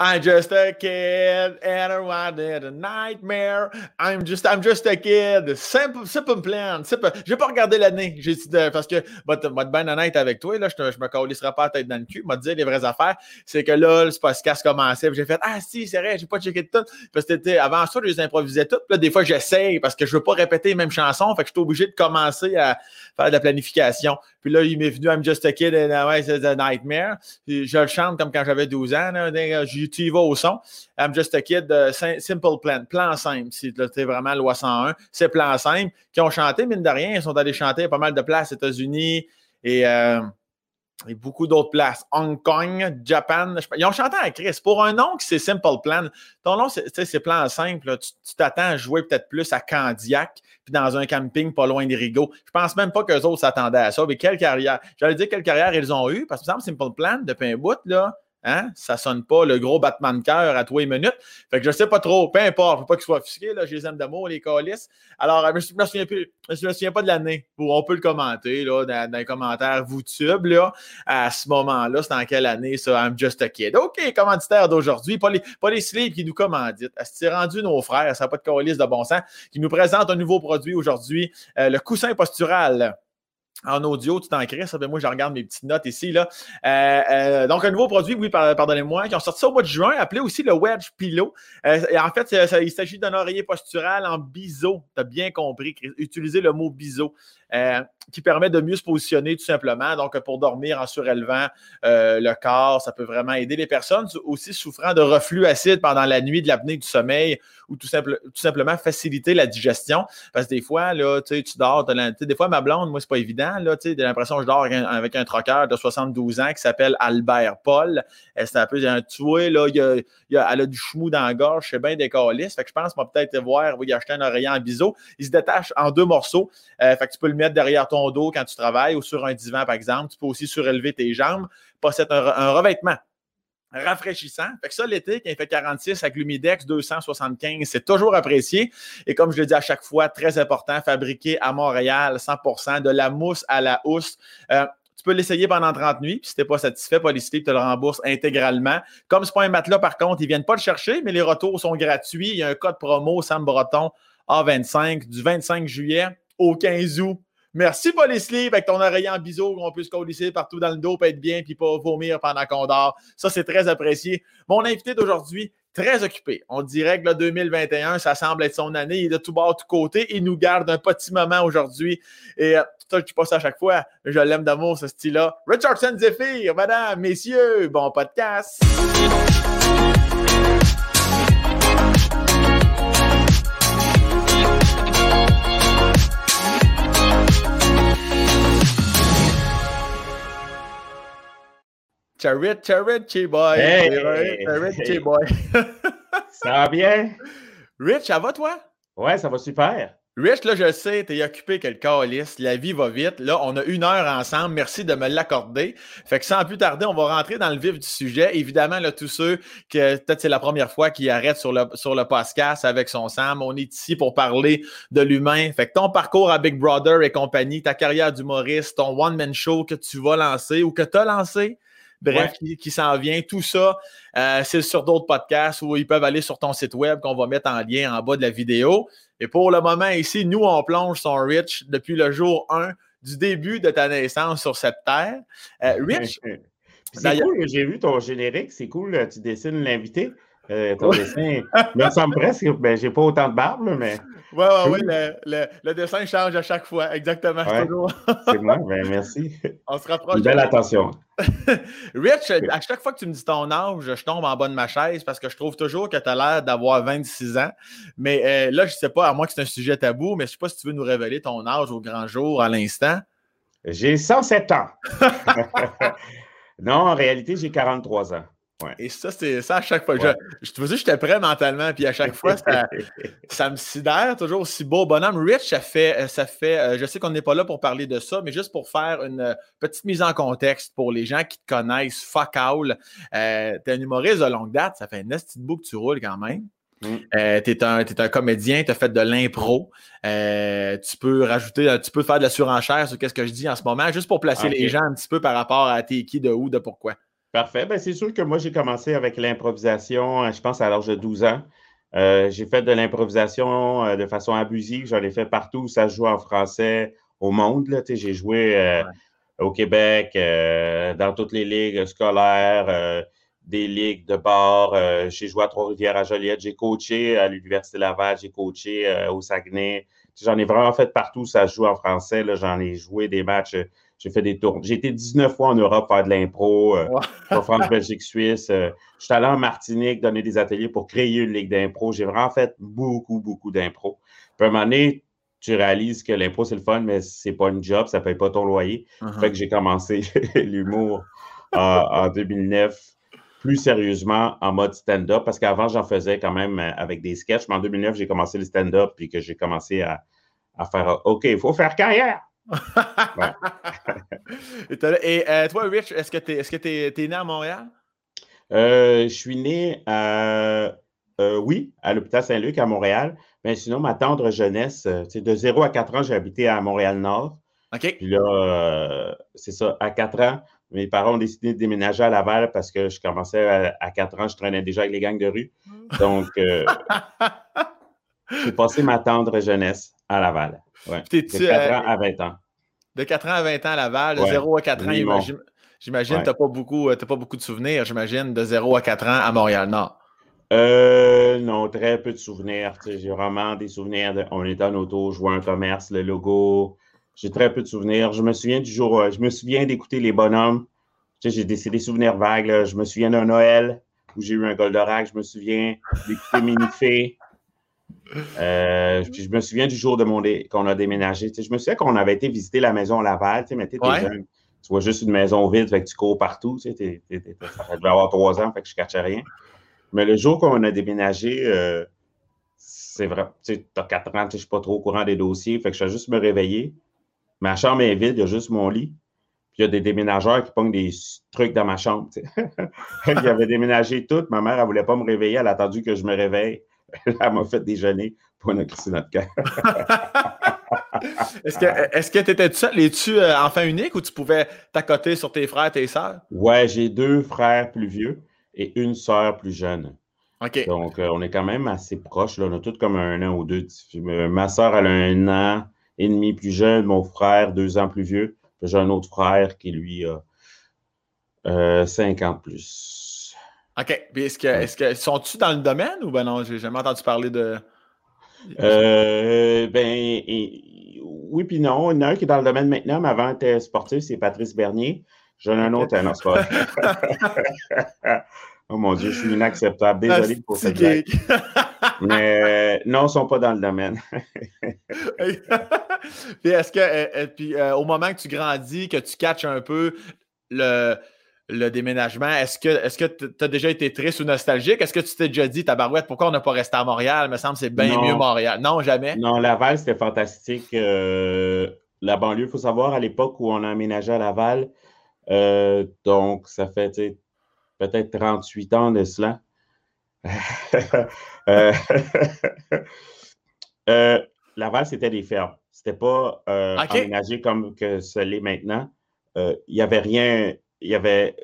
I'm just a kid and I wanted a nightmare. I'm just, I'm just a kid. Simple, simple plan. Simple. J'ai pas regardé l'année. J'ai dit, parce que, moi, être bien honnête avec toi, là, je, me colisserai pas la tête dans le cul. M'a dit les vraies affaires. C'est que là, le podcast commençait. J'ai fait, ah, si, c'est vrai, j'ai pas checké tout. Parce que avant ça, je les improvisais toutes. Là, des fois, j'essaye parce que je veux pas répéter les mêmes chansons. Fait que je suis obligé de commencer à faire de la planification. Puis là, il m'est venu I'm just a kid and it's a nightmare? je le chante comme quand j'avais 12 ans. Là, tu y vas au son. I'm just a kid, simple plan, plan simple. Si tu vraiment loi 101, c'est plan simple. Qui ont chanté, mine de rien, ils sont allés chanter à pas mal de places, États-Unis et, euh, et, beaucoup d'autres places. Hong Kong, Japan. Ils ont chanté à Chris. Pour un nom qui c'est Simple Plan, ton nom, c'est plan simple. tu t'attends à jouer peut-être plus à Candiac, puis dans un camping pas loin des rigots. Je pense même pas qu'eux autres s'attendaient à ça. Mais quelle carrière, j'allais dire quelle carrière ils ont eu, parce que, par exemple, Simple Plan, depuis un bout, là, Hein? Ça sonne pas le gros battement de cœur à toi les minutes. Fait que je sais pas trop. Peu importe. Faut pas qu'ils soient offusqués. Là. Je les aime d'amour, les calices. Alors, je me souviens, plus, je me souviens pas de l'année. On peut le commenter là, dans, les commentaires YouTube. Là, à ce moment-là, c'est en quelle année ça? I'm just a kid. OK, commanditaire d'aujourd'hui. Pas les, pas les sleeves qui nous commanditent. C'est rendu nos frères, ça n'a pas de calice de bon sens, qui nous présentent un nouveau produit aujourd'hui, euh, le coussin postural en audio, tu t'en crées. Ça moi, je regarde mes petites notes ici. Là. Euh, euh, donc, un nouveau produit, oui, pardonnez-moi, qui ont sorti ça au mois de juin, appelé aussi le Wedge Pillow. Euh, en fait, il s'agit d'un oreiller postural en biseau. Tu as bien compris. Utiliser le mot biseau. Qui permet de mieux se positionner tout simplement. Donc, pour dormir en surélevant le corps, ça peut vraiment aider les personnes aussi souffrant de reflux acide pendant la nuit, de l'apnée du sommeil ou tout, simple, tout, simplement faciliter la digestion. Parce que des fois, là, tu dors, des fois, ma blonde, moi, c'est pas évident là, sais, l'impression que je dors avec un, troqueur de 72 ans qui s'appelle Albert Paul. C'est un peu un tué, là, a, elle a du chmou dans la gorge, c'est bien décaliste. Fait que je pense qu'on va peut-être voir, il acheter un oreiller en biseau. Il se détache en deux morceaux. Euh, fait que tu peux le mettre derrière ton dos quand tu travailles ou sur un divan, par exemple. Tu peux aussi surélever tes jambes, passer un, revêtement rafraîchissant. Fait que ça, l'été, quand il fait 46 avec l'humidex 275, c'est toujours apprécié. Et comme je le dis à chaque fois, très important, fabriqué à Montréal, 100% de la mousse à la housse. Euh, tu peux l'essayer pendant 30 nuits. Puis si tu n'es pas satisfait, Polysleep te le rembourse intégralement. Comme ce pas un matelas, par contre, ils ne viennent pas le chercher, mais les retours sont gratuits. Il y a un code promo Sam Breton A25 du 25 juillet au 15 août. Merci, Polysleep, avec ton oreiller en biseau, qu'on puisse colisser partout dans le dos, peut être bien, puis pas vomir pendant qu'on dort. Ça, c'est très apprécié. Mon invité d'aujourd'hui, très occupé. On dirait que le 2021, ça semble être son année. Il est de tout bord, tout côté. Il nous garde un petit moment aujourd'hui. Et euh, ça, je passe à chaque fois. Je l'aime d'amour, ce style-là. Richardson Zephyr, madame, messieurs, bon podcast. Rich, Richie boy. Hey, Richie boy. ça va bien? Rich, ça va toi? Ouais, ça va super. Rich, là, je sais, t'es occupé quel calice. La vie va vite. Là, on a une heure ensemble. Merci de me l'accorder. Fait que sans plus tarder, on va rentrer dans le vif du sujet. Évidemment, là, tous ceux que peut-être c'est la première fois qu'ils arrêtent sur le, sur le podcast avec son Sam. On est ici pour parler de l'humain. Fait que ton parcours à Big Brother et compagnie, ta carrière d'humoriste, ton one-man show que tu vas lancer ou que tu as lancé, bref, qui, s'en vient. Tout ça, euh, c'est sur d'autres podcasts où ils peuvent aller sur ton site web qu'on va mettre en lien en bas de la vidéo. Et pour le moment, ici, nous, on plonge son Rich depuis le jour 1 du début de ta naissance sur cette terre. Euh, Rich. C'est cool, j'ai vu ton générique, c'est cool, tu dessines l'invité. Euh, ton dessin me semble presque, ben, j'ai pas autant de barbe, mais. Oui, oui, oui, le, le, dessin change à chaque fois, exactement. c'est moi, ben, merci. On se rapproche. belle attention. Rich, à chaque fois que tu me dis ton âge, je tombe en bas de ma chaise parce que je trouve toujours que tu as l'air d'avoir 26 ans. Mais euh, là, je ne sais pas, à moins que c'est un sujet tabou, mais je ne sais pas si tu veux nous révéler ton âge au grand jour à l'instant. J'ai 107 ans. non, en réalité, j'ai 43 ans. Et ça, c'est ça à chaque fois. Je, je te que j'étais prêt mentalement, puis à chaque fois, ça, me sidère, toujours aussi beau bonhomme. Rich, ça fait, euh, ça fait euh, je sais qu'on n'est pas là pour parler de ça, mais juste pour faire une euh, petite mise en contexte pour les gens qui te connaissent, fuck all. Euh, tu es un humoriste de longue date, ça fait un petit bout que tu roules quand même. Mm. tu es, un comédien, tu as fait de l'impro. tu peux rajouter, tu peux faire de la surenchère sur ce que je dis en ce moment, juste pour placer les gens un petit peu par rapport à t'es qui, de où, de pourquoi. Parfait. Ben, c'est sûr que moi, j'ai commencé avec l'improvisation, je pense, à l'âge de 12 ans. Euh, j'ai fait de l'improvisation euh, de façon abusive. J'en ai fait partout où ça se joue en français au monde. J'ai joué euh, au Québec, dans toutes les ligues scolaires, des ligues de bar. j'ai joué à Trois-Rivières, à Joliette. J'ai coaché à l'Université Laval. J'ai coaché au Saguenay. J'en ai vraiment fait partout où ça se joue en français. J'en ai joué des matchs j'ai fait des tours. J'ai été 19 fois en Europe faire de l'impro, euh, France, Belgique, Suisse. Euh, je suis allé en Martinique donner des ateliers pour créer une ligue d'impro. J'ai vraiment fait beaucoup, beaucoup d'impro. Puis à un moment donné, tu réalises que l'impro, c'est le fun, mais c'est pas une job, ça paye pas ton loyer. Uh-huh. Fait que j'ai commencé l'humour en 2009 plus sérieusement en mode stand-up, parce qu'avant, j'en faisais quand même euh, avec des sketchs, mais en 2009, j'ai commencé le stand-up, puis que j'ai commencé à, à faire OK, il faut faire carrière. et euh, toi, Rich, est-ce que tu es, est es, né à Montréal? Euh, je suis né à, euh, oui, à l'hôpital Saint-Luc à Montréal. Mais sinon, ma tendre jeunesse, de 0 à 4 ans, j'ai habité à Montréal-Nord. OK. Puis là, c'est ça, à 4 ans, mes parents ont décidé de déménager à Laval parce que je commençais à, 4 ans, je traînais déjà avec les gangs de rue. Donc, j'ai passé ma tendre jeunesse à Laval. Ouais. De 4 ans à 20 ans. De 4 ans à 20 ans à Laval, de 0 à 4 ans, j'imagine que tu n'as pas, beaucoup, euh, pas beaucoup de souvenirs, j'imagine, de 0 à 4 ans à Montréal-Nord. Euh, non, très peu de souvenirs. J'ai vraiment des souvenirs de on était en auto, je vois un commerce, le logo. J'ai très peu de souvenirs. Je me souviens du jour, euh, je me souviens d'écouter les bonhommes. J'ai des, des souvenirs vagues. Je me souviens d'un Noël où j'ai eu un Goldorak. Je me souviens d'écouter Minifé. Euh, je me souviens du jour de mon qu'on a déménagé. je me souviens qu'on avait été visiter la maison Laval. Mais tu jeune. Tu vois juste une maison vide, fait que tu cours partout. Tu sais, ça devait avoir trois ans, fait que je ne cachais rien. Mais le jour qu'on a déménagé, euh, c'est vrai. Tu as quatre ans, je ne suis pas trop au courant des dossiers, fait que je vais juste me réveiller. Ma chambre est vide, il y a juste mon lit. Puis il y a des déménageurs qui pognent des trucs dans ma chambre. Ils avaient déménagé tout. Ma mère, elle ne voulait pas me réveiller. Elle a attendu que je me réveille. Elle m'a fait déjeuner pour une crissé notre cœur. est-ce que tu étais seul? Es-tu euh, enfant unique ou tu pouvais t'accoter sur tes frères et tes sœurs? Ouais, j'ai deux frères plus vieux et une sœur plus jeune. OK. Donc, euh, on est quand même assez proches. Là. On a tous comme un an ou deux. Euh, ma sœur, elle a un an et demi plus jeune. Mon frère, deux ans plus vieux. J'ai un autre frère qui, lui, a euh, 50 plus. OK. Puis est-ce que, est-ce que sont-tu dans le domaine ou ben non, j'ai jamais entendu parler de. Euh, ben oui, puis non. Il y en a un qui est dans le domaine maintenant, mais avant était sportif, c'est Patrice Bernier. J'en ai un autre, un autre oh mon Dieu, je suis inacceptable. Désolé pour cette blague. Mais non, ils ne sont pas dans le domaine. puis est-ce que, euh, euh, puis, au moment que tu grandis, que tu catches un peu le, le déménagement, est-ce que tu as déjà été triste ou nostalgique? Est-ce que tu t'es déjà dit, tabarouette, pourquoi on n'a pas resté à Montréal? Il me semble que c'est bien mieux Montréal. Non, jamais? Non, Laval, c'était fantastique. Euh, la banlieue, il faut savoir, à l'époque où on a aménagé à Laval, euh, donc ça fait peut-être 38 ans de cela. Euh, Laval, c'était des fermes. C'était pas aménagé comme que ce l'est maintenant. Il n'y avait rien il y avait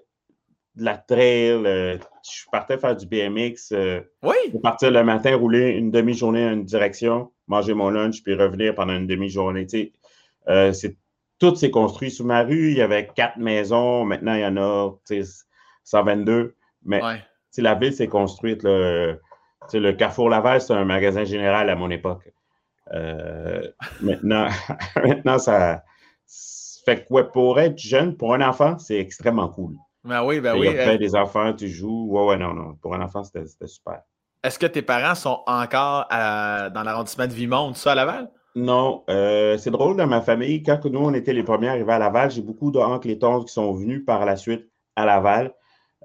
de la trail. Euh, je partais faire du BMX. Euh, oui. Partir le matin, rouler une demi-journée en une direction, manger mon lunch, puis revenir pendant une demi-journée. Euh, tout s'est construit sous ma rue. Il y avait quatre maisons. Maintenant, il y en a 122. Mais la ville s'est construite. le Carrefour Laval, c'est un magasin général à mon époque. maintenant, maintenant, ça, fait que pour être jeune, pour un enfant, c'est extrêmement cool. Ben oui, ben oui. Il y a euh, des enfants, tu joues. Ouais, ouais, non, non. Pour un enfant, c'était super. Est-ce que tes parents sont encore dans l'arrondissement de Vimont, ça, à Laval? Non. Euh, c'est drôle, dans ma famille, quand nous, on était les premiers arrivés à Laval, j'ai beaucoup d'oncles et tantes qui sont venus par la suite à Laval.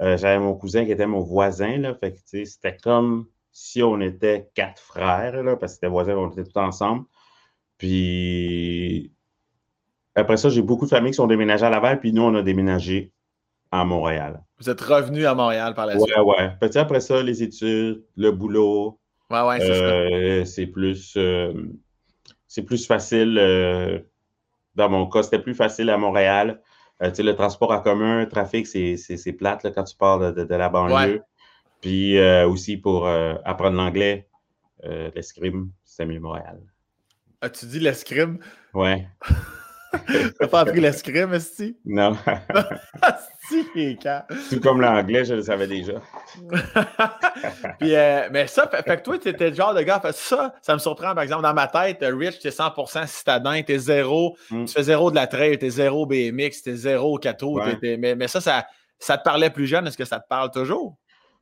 Euh, j'avais mon cousin qui était mon voisin, là. Fait que, c'était comme si on était quatre frères, là, parce que c'était voisins, on était tous ensemble. Puis après ça, j'ai beaucoup de familles qui sont déménagées à Laval, puis nous, on a déménagé à Montréal. Vous êtes revenu à Montréal par la suite? Ouais, ouais. Petit après ça, les études, le boulot. Ouais, ouais, c'est euh, C'est plus, euh, c'est plus facile. Euh, dans mon cas, c'était plus facile à Montréal. tu sais, le transport en commun, le trafic, c'est plate là, quand tu pars de, de, la banlieue. Puis aussi pour apprendre l'anglais, l'escrime, c'est mieux Montréal. As-tu dit l'escrime? Ouais. T'as pas appris l'escrime, Esti? Non. Tout comme l'anglais, je le savais déjà. Puis, euh, mais ça, fait, que toi, tu étais le genre de gars, ça, ça me surprend, par exemple, dans ma tête, Rich, tu es 100% citadin, tu es zéro, mm. tu fais zéro de la trail, tu es zéro BMX, tu es zéro 4 mais, mais ça, ça, ça te parlait plus jeune, est-ce que ça te parle toujours?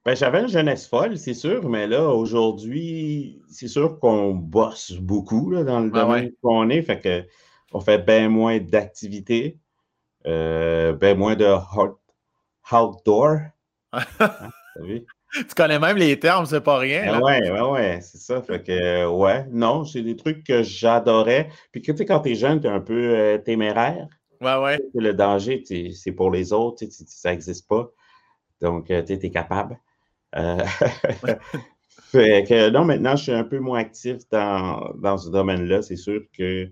Ben, j'avais une jeunesse folle, c'est sûr, mais là, aujourd'hui, c'est sûr qu'on bosse beaucoup là, dans le domaine qu'on est, fait que on fait bien moins d'activités, euh, bien moins de outdoor. Hein, tu connais même les termes, c'est pas rien. Oui, oui, oui, c'est ça. Fait que, ouais, non, c'est des trucs que j'adorais. Puis, tu sais, quand t'es jeune, t'es un peu euh, téméraire. Ouais, ouais. Le danger, c'est pour les autres, ça n'existe pas. Donc, euh, tu es capable. Euh, fait que non, maintenant, je suis un peu moins actif dans, dans ce domaine-là. C'est sûr que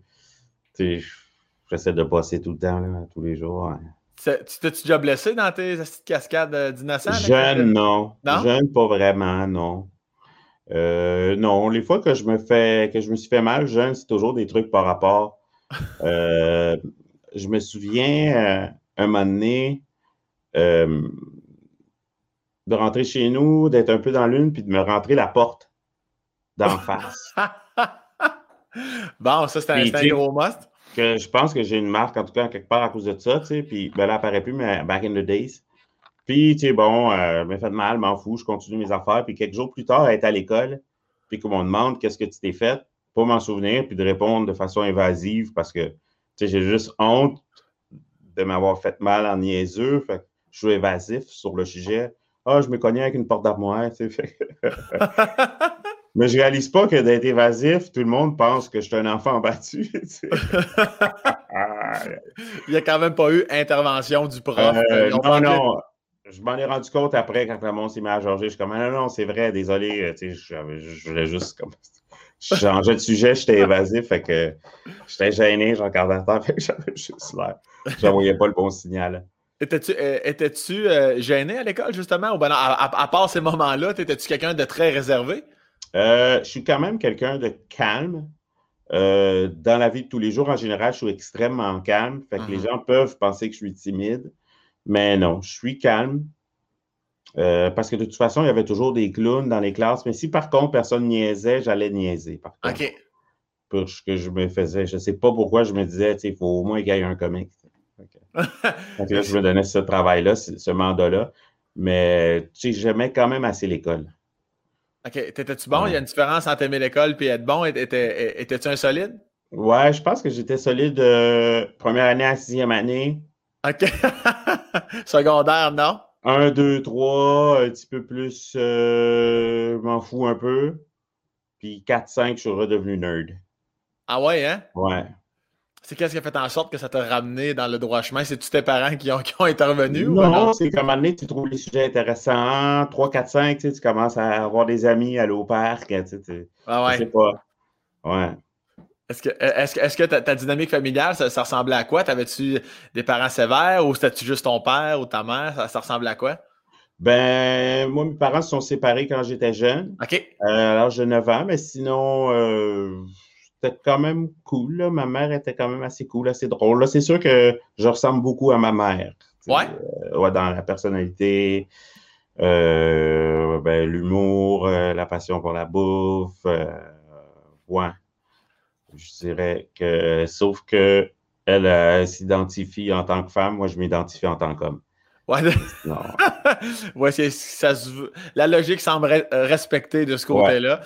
j'essaie de bosser tout le temps, tous les jours. Hein. Tu t'es-tu déjà blessé dans tes cascades euh, d'innocents? Jeune, non. Jeune, pas vraiment, non. Euh, non, les fois que je me fais que je me suis fait mal, jeune, c'est toujours des trucs par rapport. je me souviens un moment donné, de rentrer chez nous, d'être un peu dans l'une, puis de me rentrer la porte d'en face. bon, ça, c'est un, gros must. Que je pense que j'ai une marque, en tout cas, quelque part à cause de ça, tu sais, puis ben, là, elle apparaît plus, mais back in the days. Puis, tu sais, bon, euh, me fait mal, m'en fous, je continue mes affaires. Puis, quelques jours plus tard, elle est à l'école, puis qu'on me demande qu'est-ce que tu t'es fait, pour m'en souvenir, puis de répondre de façon invasive parce que, tu sais, j'ai juste honte de m'avoir fait mal en niaiseux. Fait que je suis évasif sur le sujet. Ah, je me connais avec une porte d'armoire, tu sais. Mais je réalise pas que d'être évasif, tout le monde pense que je suis un enfant battu. Il n'y a quand même pas eu intervention du prof. Euh, non, non. Je m'en ai rendu compte après quand le monde s'est mis à Georges. Je suis comme, ah, non, non, c'est vrai, désolé. Euh, tu sais, je, voulais juste comme. Je changeais de sujet, j'étais évasif, fait que j'étais gêné, j'en regardais à terre, fait que j'avais juste l'air. J'envoyais pas le bon signal. Étais-tu euh, euh, gêné à l'école, justement? Ou ben à, part ces moments-là, étais-tu quelqu'un de très réservé? Euh, je suis quand même quelqu'un de calme. dans la vie de tous les jours, en général, je suis extrêmement calme. Fait que les mhm. gens peuvent penser que je suis timide. Mais non, je suis calme. parce que de toute façon, il y avait toujours des clowns dans les classes. Mais si par contre, personne niaisait, j'allais niaiser. Par contre, OK. Pour ce que je me faisais. Je ne sais pas pourquoi je me disais, il faut au moins qu'il y ait un comique. Donc là, je me donnais ce travail-là, ce mandat-là. Mais j'aimais quand même assez l'école. OK. T'étais-tu bon? Il y a une différence entre aimer l'école et être bon. Étais-tu un solide? Ouais, je pense que j'étais solide de première année à sixième année. OK. Secondaire, non? Un, deux, trois, un petit peu plus, euh, je m'en fous un peu. Puis 4, 5, je suis redevenu nerd. Ah ouais, hein? Ouais. C'est qu'est-ce qui a fait en sorte que ça t'a ramené dans le droit chemin? C'est-tu tes parents qui ont, qui ont intervenu? Non, c'est comme année, tu trouves les sujets intéressants. 3, 4, 5, tu, sais, tu commences à avoir des amis, aller au parc. Tu sais, ah ouais. Je sais pas. Ouais. Est-ce que, est-ce, est que ta, dynamique familiale, ça, ressemblait à quoi? T'avais-tu des parents sévères ou c'était-tu juste ton père ou ta mère? Ça, ressemblait à quoi? Ben, moi, mes parents se sont séparés quand j'étais jeune. OK. Euh, alors, j'ai 9 ans, mais sinon, euh, c'était quand même cool. Là. Ma mère était quand même assez cool, assez drôle. C'est sûr que je ressemble beaucoup à ma mère. Ouais. Euh, ouais dans la personnalité, euh, ben, l'humour, euh, la passion pour la bouffe. ouais. Je dirais que, sauf que elle s'identifie en tant que femme, moi je m'identifie en tant qu'homme. Ouais, ouais ça la logique semble respectée de ce côté-là.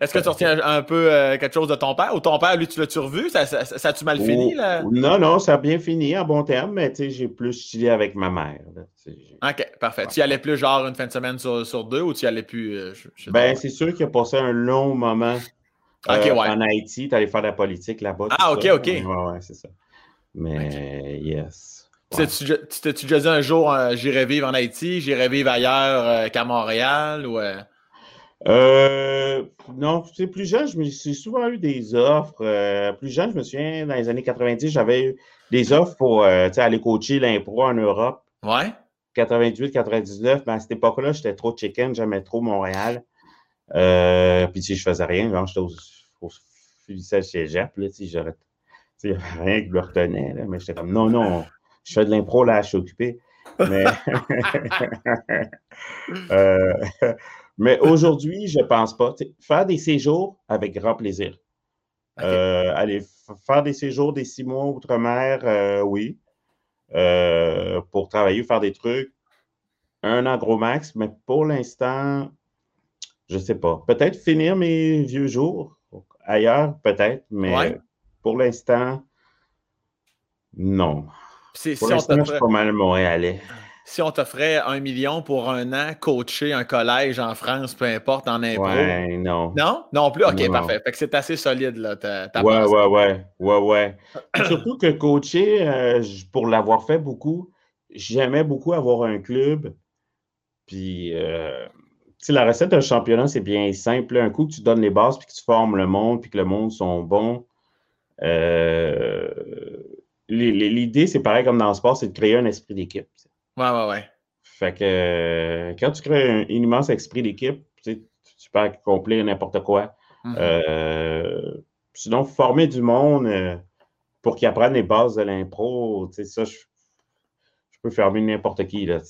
Est-ce que, tu retiens un peu euh, quelque chose de ton père? Ou ton père, lui, tu l'as-tu revu? Ça, ça, a-tu mal fini? Là? Non, non, ça a bien fini en bon terme, mais j'ai plus chillé avec ma mère. OK, parfait. Tu y allais plus genre une fin de semaine sur, deux ou tu y allais plus? Euh, ben, c'est sûr qu'il a passé un long moment euh, en Haïti. Tu allais faire de la politique là-bas. Ah, OK, OK. Ouais, ouais, c'est ça. Mais, yes. Tu t'es-tu déjà dit un jour, euh, j'irai vivre en Haïti, j'irai vivre ailleurs euh, qu'à Montréal? Ou, euh? non, c'est plus jeune, je me suis souvent eu des offres. plus jeune, je me souviens, dans les années 90, j'avais eu des offres pour euh, aller coacher l'impro en Europe. Ouais. 98, 99, mais à cette époque-là, j'étais trop chicken, j'aimais trop Montréal. Euh, puis, si je faisais rien, genre, j'étais au, au chez cégep, là, tu sais, il n'y avait rien qui me retenait, là, mais j'étais comme, non, non, je fais de l'impro, là, je suis occupé. Mais, euh, mais aujourd'hui, je ne pense pas. faire des séjours avec grand plaisir. Euh, aller faire des séjours des six mois outre-mer, euh, oui. pour travailler, faire des trucs. Un an gros max, mais pour l'instant, je ne sais pas. Peut-être finir mes vieux jours ailleurs, peut-être, mais pour l'instant, non. Si, Pour l'instant, je suis pas mal montréalais. Si on t'offrait un million pour un an, coacher un collège en France, peu importe, en impro. Ouais, non. Non? Non plus? OK, parfait. Fait que c'est assez solide, là. ouais, ouais, ouais, ouais, ouais. Surtout que coacher, euh, pour l'avoir fait beaucoup, j'aimais beaucoup avoir un club. Puis, euh, tu sais, la recette d'un championnat, c'est bien simple. Un coup que tu donnes les bases, puis que tu formes le monde, puis que le monde sont bons. Euh, l'idée, c'est pareil comme dans le sport, c'est de créer un esprit d'équipe. Ouais, ouais, ouais. Fait que euh, quand tu crées un, immense esprit d'équipe, tu peux accomplir n'importe quoi. Mm-hmm. Euh, sinon, former du monde euh, pour qu'ils apprennent les bases de l'impro, ça, je, peux fermer n'importe qui. Là,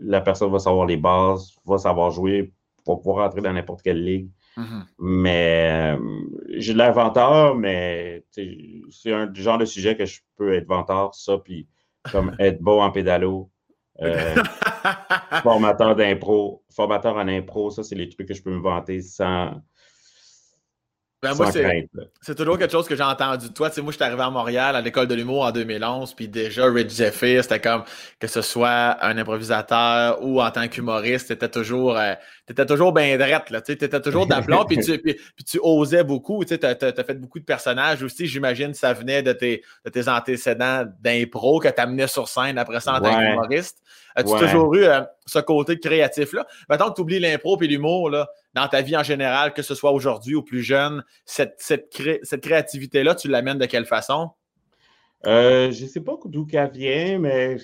la personne va savoir les bases, va savoir jouer pour pouvoir entrer dans n'importe quelle ligue. Mm-hmm. Mais euh, j'ai de l'inventeur, mais c'est un genre de sujet que je peux être venteur, ça, puis comme être bon en pédalo. Euh, formateur d'impro, formateur en impro, ça, c'est les trucs que je peux me vanter sans, ben, moi, c'est toujours quelque chose que j'ai entendu de toi. Tu sais, moi, je suis arrivé à Montréal à l'école de l'humour en 2011, puis déjà, Rich Zephyr, c'était comme que ce soit un improvisateur ou en tant qu'humoriste, t'étais toujours, euh, t'étais toujours bien drette, là. Tu étais toujours d'aplomb, puis tu, puis, tu osais beaucoup. Tu sais, as, fait beaucoup de personnages aussi. J'imagine que ça venait de tes, de tes antécédents d'impro que t'amenais sur scène après ça en tant qu'humoriste. As-tu toujours eu euh, ce côté créatif-là? Maintenant que tu oublies l'impro et l'humour, là, dans ta vie en général, que ce soit aujourd'hui ou plus jeune, cette, cette, créativité-là, tu l'amènes de quelle façon? Euh, je ne sais pas d'où qu'elle vient, mais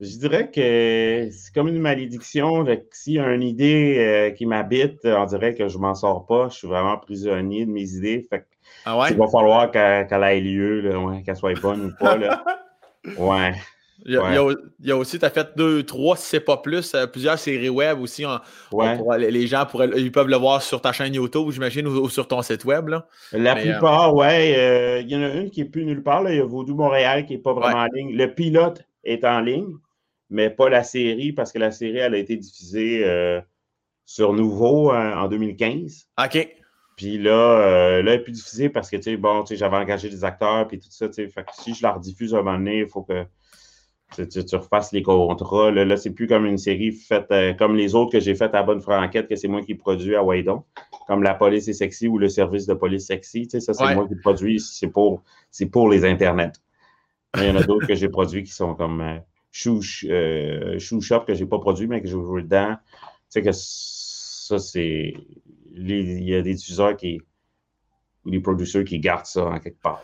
je dirais que c'est comme une malédiction. S'il y a une idée euh, qui m'habite, on dirait que je ne m'en sors pas. Je suis vraiment prisonnier de mes idées. Fait ah ouais? Il va falloir qu'elle ait lieu, qu'elle soit bonne ou pas. Là. Ouais. Il y, a, aussi, tu as fait deux, trois, si c'est pas plus, euh, plusieurs séries web aussi. les gens pourraient, ils peuvent le voir sur ta chaîne YouTube, j'imagine, ou, sur ton site web. Là. La euh, plupart, oui. Euh, il y en a une qui n'est plus nulle part. Il y a Vaudou Montréal qui n'est pas vraiment en ligne. Le pilote est en ligne, mais pas la série parce que la série, elle a été diffusée sur Nouveau en 2015. OK. Puis là, là, elle n'est plus diffusée parce que, tu sais, bon, j'avais engagé des acteurs et tout ça, tu sais. si je la rediffuse à un moment donné, il faut que tu, tu, refasses les contrats. Là, c'est plus comme une série faite euh, comme les autres que j'ai faites à Bonne Franquette, que c'est moi qui produis à Waydon, comme La police est sexy ou le service de police sexy. Tu sais, ça, c'est moi qui produis, c'est pour, pour les internets. Il y en a d'autres que j'ai produits qui sont comme euh, euh Shop que je n'ai pas produit, mais que j'ai joué dedans. Tu sais que ça, c'est. Il y a des diffuseurs qui. Les producteurs qui gardent ça en quelque part.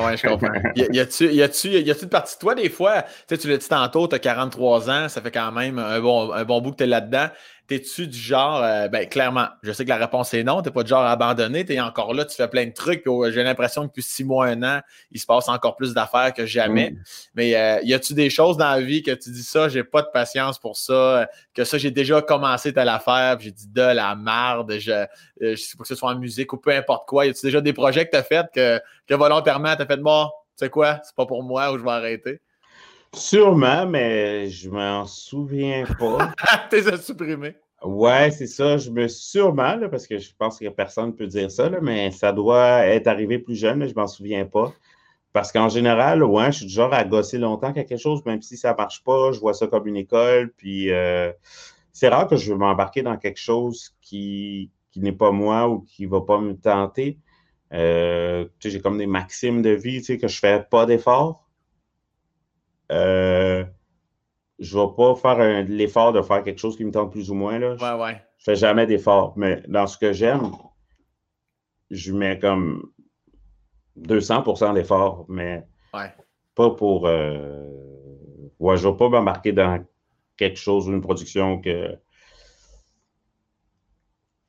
Ah ouais, je comprends. y a-tu y a-tu y a-tu une partie de toi des fois, tu sais tu l'as dit tantôt, tu as 43 ans, ça fait quand même un bon un bon bout que tu es là-dedans. T'es-tu du genre, euh, ben clairement, je sais que la réponse est non, t'es pas du genre abandonné, t'es encore là, tu fais plein de trucs, j'ai l'impression que depuis six mois, un an, il se passe encore plus d'affaires que jamais. Mais euh, y a-tu des choses dans la vie que tu dis ça, j'ai pas de patience pour ça, que ça, j'ai déjà commencé telle affaire, puis j'ai dit de la merde, je, euh, je sais pas que ce soit en musique ou peu importe quoi, y a-tu déjà des projets que t'as fait que, que volontairement t'as fait de mort, tu sais quoi, c'est pas pour moi ou je vais arrêter? Sûrement, mais je m'en souviens pas. T'es supprimé. Ouais, c'est ça. Je me sûrement, parce que je pense que personne ne peut dire ça, mais ça doit être arrivé plus jeune, je m'en souviens pas. Parce qu'en général, ouais, je suis du genre à gosser longtemps quelque chose, même si ça ne marche pas, je vois ça comme une école. Puis euh, c'est rare que je veux m'embarquer dans quelque chose qui, n'est pas moi ou qui ne va pas me tenter. Euh, j'ai comme des maximes de vie, tu sais, que je ne fais pas d'efforts euh, je ne vais pas faire l'effort de faire quelque chose qui me tente plus ou moins. Là. Ouais, ouais. Je fais jamais d'effort. Mais dans ce que j'aime, je mets comme 200% d'effort. Mais Ouais. Pas pour. Euh... Ouais, je ne vais pas m'embarquer dans quelque chose, une production que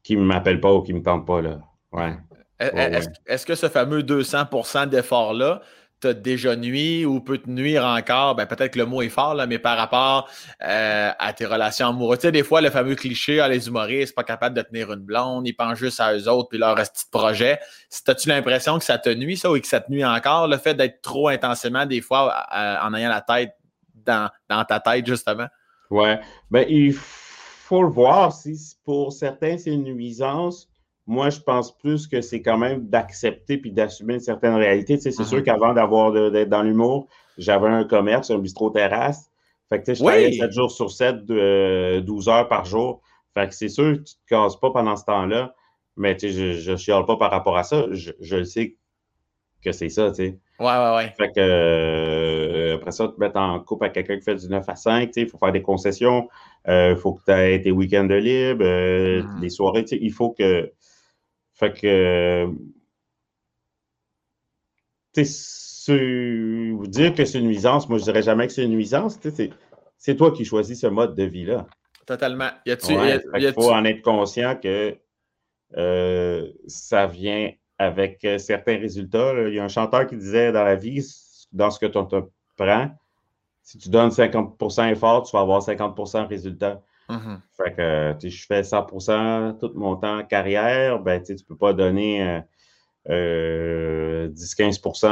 qui ne m'appelle pas ou qui ne me tente pas. Là. Ouais. Est-ce que ce fameux 200% d'effort-là t'a déjà nuit ou peut te nuire encore? Ben, peut-être que le mot est fort, là, mais par rapport euh, à tes relations amoureuses. Tu sais, des fois, le fameux cliché, ah, les humoristes, pas capables de tenir une blonde, ils pensent juste à eux autres puis leur petit projet. As-tu l'impression que ça te nuit, ça, ou que ça te nuit encore, le fait d'être trop intensément, des fois, en ayant la tête dans, dans ta tête, justement? Ouais. Ben, il faut le voir. Si pour certains, c'est une nuisance, moi, je pense plus que c'est quand même d'accepter puis d'assumer une certaine réalité. c'est sûr mm-hmm. qu'avant d'avoir d'être dans l'humour, j'avais un commerce, un bistrot terrasse. Fait que je travaillais 7 jours sur 7, 12 euh, heures par jour. Fait que c'est sûr que tu te casses pas pendant ce temps-là, mais je ne chiale pas par rapport à ça. Je, je sais que c'est ça, tu sais. Ouais, ouais, ouais. Fait que euh, après ça, te mettre en couple avec quelqu'un qui fait du 9 à 5, il faut faire des concessions, il euh, faut que tu aies tes week-ends de libre, euh, mm-hmm. les soirées, il faut que. Fait que. Tu vous dire que c'est une nuisance, moi je dirais jamais que c'est une nuisance. C'est toi qui choisis ce mode de vie-là. Totalement. il faut en être conscient que ça vient avec euh, certains résultats. Il y a un chanteur qui disait dans la vie, dans ce que tu te prends, si tu donnes 50% effort, tu vas avoir 50% résultat. Mm-hmm. Fait que je fais 100% tout mon temps en carrière, ben, tu ne peux pas donner 10-15%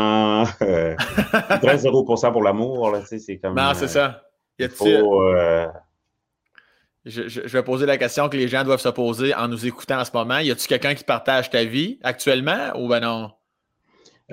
euh, 0% euh, pour l'amour. C'est comme. Non, c'est ça. Il faut, je, vais poser la question que les gens doivent se poser en nous écoutant en ce moment. Y a-t-il quelqu'un qui partage ta vie actuellement ou ben non?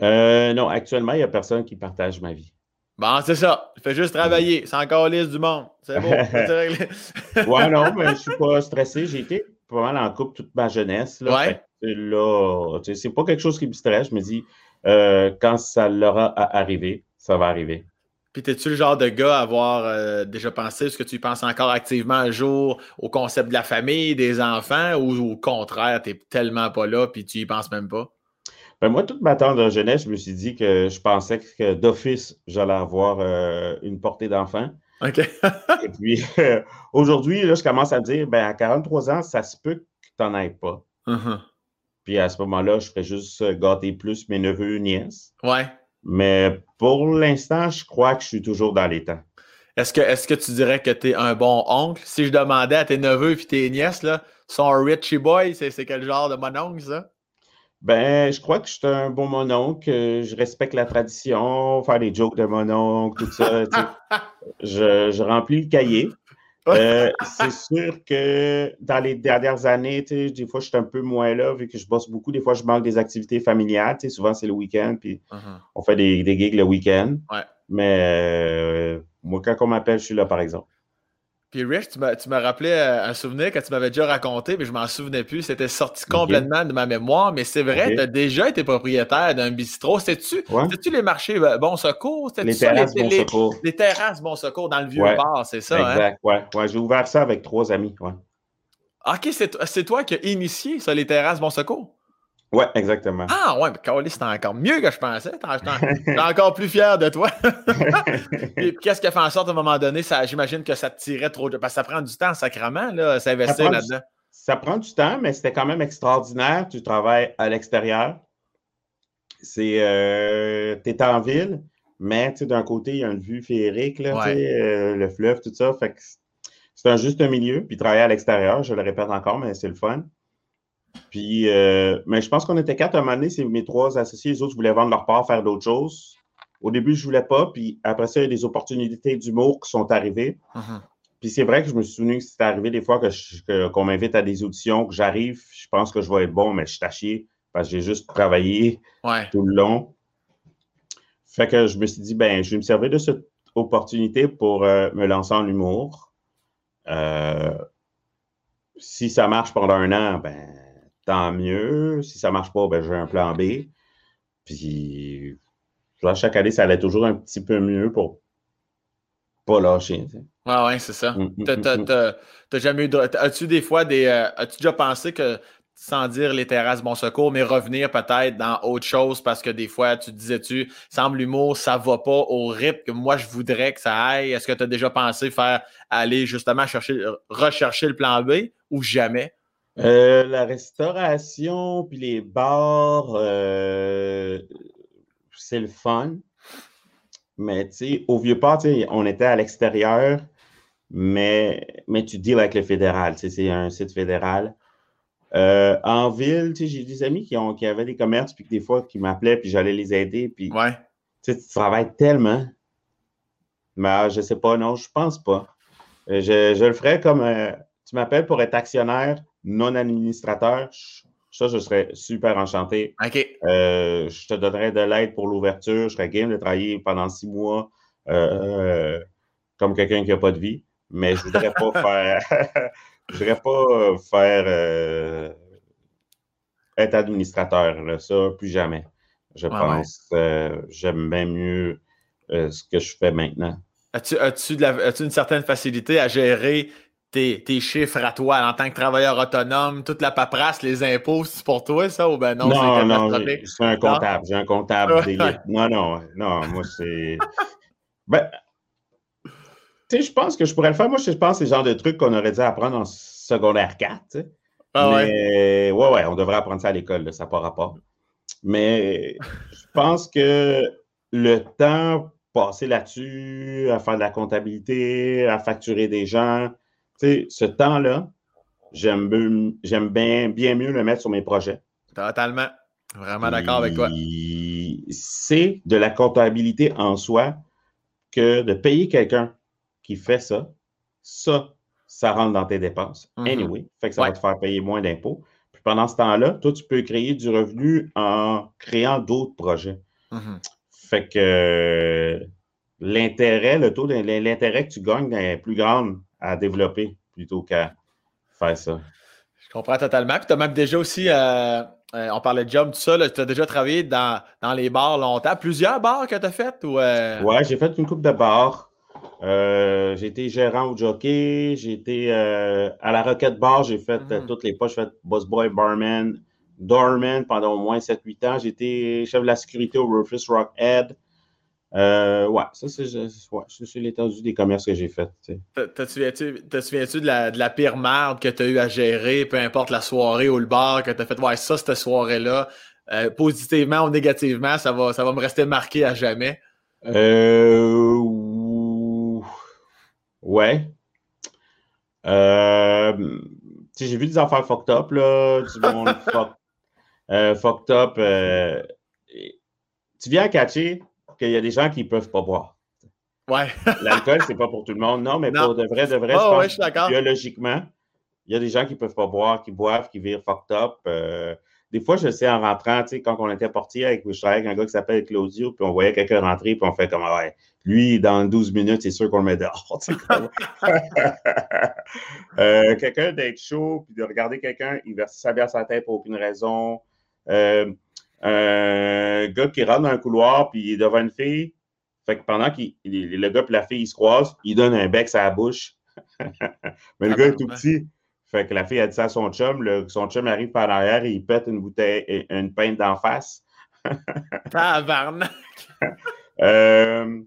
Euh, non, actuellement, il n'y a personne qui partage ma vie. Bon, c'est ça. Fais juste travailler. C'est encore liste du monde. C'est bon. ouais, non, mais je ne suis pas stressé. J'ai été pas mal en couple toute ma jeunesse. Là, ouais. là c'est pas quelque chose qui me stresse. Je me dis, euh, quand ça leur a arrivé, ça va arriver. Puis, es-tu le genre de gars à avoir euh, déjà pensé, est-ce que tu penses encore activement un jour au concept de la famille, des enfants, ou au contraire, tu n'es tellement pas là, puis tu y penses même pas? Ben moi, toute ma tendre jeunesse, je me suis dit que je pensais que d'office, j'allais avoir euh, une portée d'enfant. OK. Et puis, euh, aujourd'hui, là, je commence à dire, ben, à 43 ans, ça se peut que tu n'en aies pas. Uh-huh. Puis à ce moment-là, je ferais juste gâter plus mes neveux, nièces. Ouais. Mais pour l'instant, je crois que je suis toujours dans les temps. Est-ce que, est que tu dirais que tu es un bon oncle? Si je demandais à tes neveux et tes nièces, là, sont Richie Boy, c'est quel genre de mononcle, ça? Ben, je crois que je suis un bon mononcle. Je respecte la tradition, faire des jokes de mononcle, tout ça. je, je, remplis le cahier. Euh, c'est sûr que dans les dernières années, des fois, je suis un peu moins là, vu que je bosse beaucoup. Des fois, je manque des activités familiales. Souvent, c'est le week-end, puis uh-huh. on fait des, des, gigs le week-end. Mais euh, moi, quand on m'appelle, je suis là, par exemple. Puis Rich, tu m'as rappelé euh, un souvenir que tu m'avais déjà raconté, mais je m'en souvenais plus. C'était sorti complètement de ma mémoire. Mais c'est vrai, tu as déjà été propriétaire d'un bistrot. C'était-tu les marchés euh, Bon Secours? Les terrasses Bon Secours. Les, terrasses Bon Secours dans le vieux bar, c'est ça? Hein? Exact, ouais. ouais J'ai ouvert ça avec trois amis. Ouais. OK, c'est toi qui as initié ça, les terrasses Bon Secours? Oui, exactement. Ah, ouais, mais Carly, c'était encore mieux que je pensais. J'étais encore plus fier de toi. qu'est-ce qui a fait en sorte à un moment donné, j'imagine que ça te tirait trop de. Parce que ça prend du temps sacrement, là, s'investir là-dedans. Ça prend du temps, mais c'était quand même extraordinaire. Tu travailles à l'extérieur. C'est. Euh, tu es en ville, mais d'un côté, il y a une vue féerique, là, euh, le fleuve, tout ça. Fait que c'est un juste milieu. Puis travailler à l'extérieur, je le répète encore, mais c'est le fun. Puis, euh, mais je pense qu'on était quatre à un moment donné, c'est mes trois associés, les autres voulaient vendre leur part, faire d'autres choses. Au début, je ne voulais pas, puis après ça, il y a des opportunités d'humour qui sont arrivées. Uh-huh. Puis c'est vrai que je me suis souvenu que c'était arrivé des fois que qu'on m'invite à des auditions, que j'arrive, je pense que je vais être bon, mais je suis taché parce que j'ai juste travaillé tout le long. Fait que je me suis dit, ben, je vais me servir de cette opportunité pour euh, me lancer en humour. Euh, si ça marche pendant un an, ben, tant mieux. Si ça ne marche pas, ben, j'ai un plan B. Puis, chaque année, ça allait toujours un petit peu mieux pour pas lâcher. Oui, ouais, c'est ça. Mm, mm, mm, t'as jamais eu As-tu des fois des. Euh, as-tu déjà pensé que sans dire les terrasses bon secours, mais revenir peut-être dans autre chose parce que des fois, tu disais-tu, semble l'humour, ça va pas au rythme que moi je voudrais que ça aille. Est-ce que tu as déjà pensé faire aller justement chercher, rechercher le plan B ou jamais? Euh, la restauration puis les bars, euh, c'est le fun. Mais tu sais, au Vieux-Port, on était à l'extérieur, mais, mais tu deals avec le fédéral. C'est un site fédéral. Euh, en ville, j'ai des amis qui, ont, qui avaient des commerces, puis des fois, qui m'appelaient, puis j'allais les aider. Puis, ouais. tu travailles tellement. Mais ah, je sais pas, non, je pense pas. Euh, je, le ferais comme tu m'appelles pour être actionnaire, non administrateur. Ça, je serais super enchanté. OK. je te donnerais de l'aide pour l'ouverture. Je serais game de travailler pendant six mois comme quelqu'un qui n'a pas de vie. Mais je voudrais pas faire. Je ne voudrais pas euh, faire euh, être administrateur, ça, plus jamais. Je pense. Euh, j'aime bien mieux ce que je fais maintenant. As-tu as une certaine facilité à gérer tes, chiffres à toi en tant que travailleur autonome, toute la paperasse, les impôts, c'est pour toi, ça, ou ben non? Non, non, c'est un comptable. J'ai un comptable Non, non, non, moi, c'est. ben, tu sais, je pense que je pourrais le faire. Moi, je pense que c'est le genre de trucs qu'on aurait dû apprendre en secondaire 4. Tu sais. Ah Mais, ouais. ouais, on devrait apprendre ça à l'école, ça pas rapport. Mais je pense que le temps passé là-dessus, à faire de la comptabilité, à facturer des gens, sais, ce temps-là, j'aime bien, bien mieux le mettre sur mes projets. Totalement. Vraiment d'accord avec toi. C'est de la comptabilité en soi que de payer quelqu'un qui fait ça, ça, ça rentre dans tes dépenses. Mm-hmm. Anyway, fait que ça va te faire payer moins d'impôts. Puis pendant ce temps-là, toi, tu peux créer du revenu en créant d'autres projets. Mm-hmm. Fait que l'intérêt, le taux l'intérêt que tu gagnes est plus grand à développer plutôt qu'à faire ça. Je comprends totalement. Puis tu as même déjà aussi, euh, euh, on parlait de job, tout ça, tu as déjà travaillé dans, les bars longtemps. Plusieurs bars que tu as fait? Ou, euh? Ouais, j'ai fait une coupe de bars. J'ai été gérant au jockey, j'ai été à la Rocket Bar, j'ai fait mm. toutes les postes, j'ai fait boss boy, barman, doorman pendant au moins 7-8 ans. J'ai été chef de la sécurité au Rufus Rock Head. ouais, ça, c'est ouais, l'étendue des commerces que j'ai fait. Te souviens-tu de la, de la pire merde que tu as eu à gérer, peu importe la soirée ou le bar, que tu as fait, ouais, ça, cette soirée-là, positivement ou négativement, ça va, ça va me rester marqué à jamais? Euh, Ouais. Euh, j'ai vu des affaires fucked up, là, du monde euh, fucked up. Euh, tu viens à catcher qu'il y a des gens qui ne peuvent pas boire. Ouais. L'alcool, c'est pas pour tout le monde. Non, mais pour de vrai, de vrai, oh, je pense biologiquement, il y a des gens qui ne peuvent pas boire, qui boivent, qui virent fucked up. Euh, des fois, je sais en rentrant, tu sais, quand on était portier avec, je avec un gars qui s'appelle Claudio, puis on voyait quelqu'un rentrer, puis on fait comme, ouais, lui, dans 12 minutes, c'est sûr qu'on le met dehors. euh, quelqu'un d'être chaud, puis de regarder quelqu'un, il verse sa bière à sa tête pour aucune raison. Euh, un gars qui rentre dans un couloir, puis il est devant une fille, fait que pendant que le gars et la fille ils se croisent, il donne un bec à la bouche. Mais le gars est tout petit. Fait que la fille a dit ça à son chum. son chum arrive par l'arrière et il pète une bouteille, une pinte d'en face. Tabarnak! euh,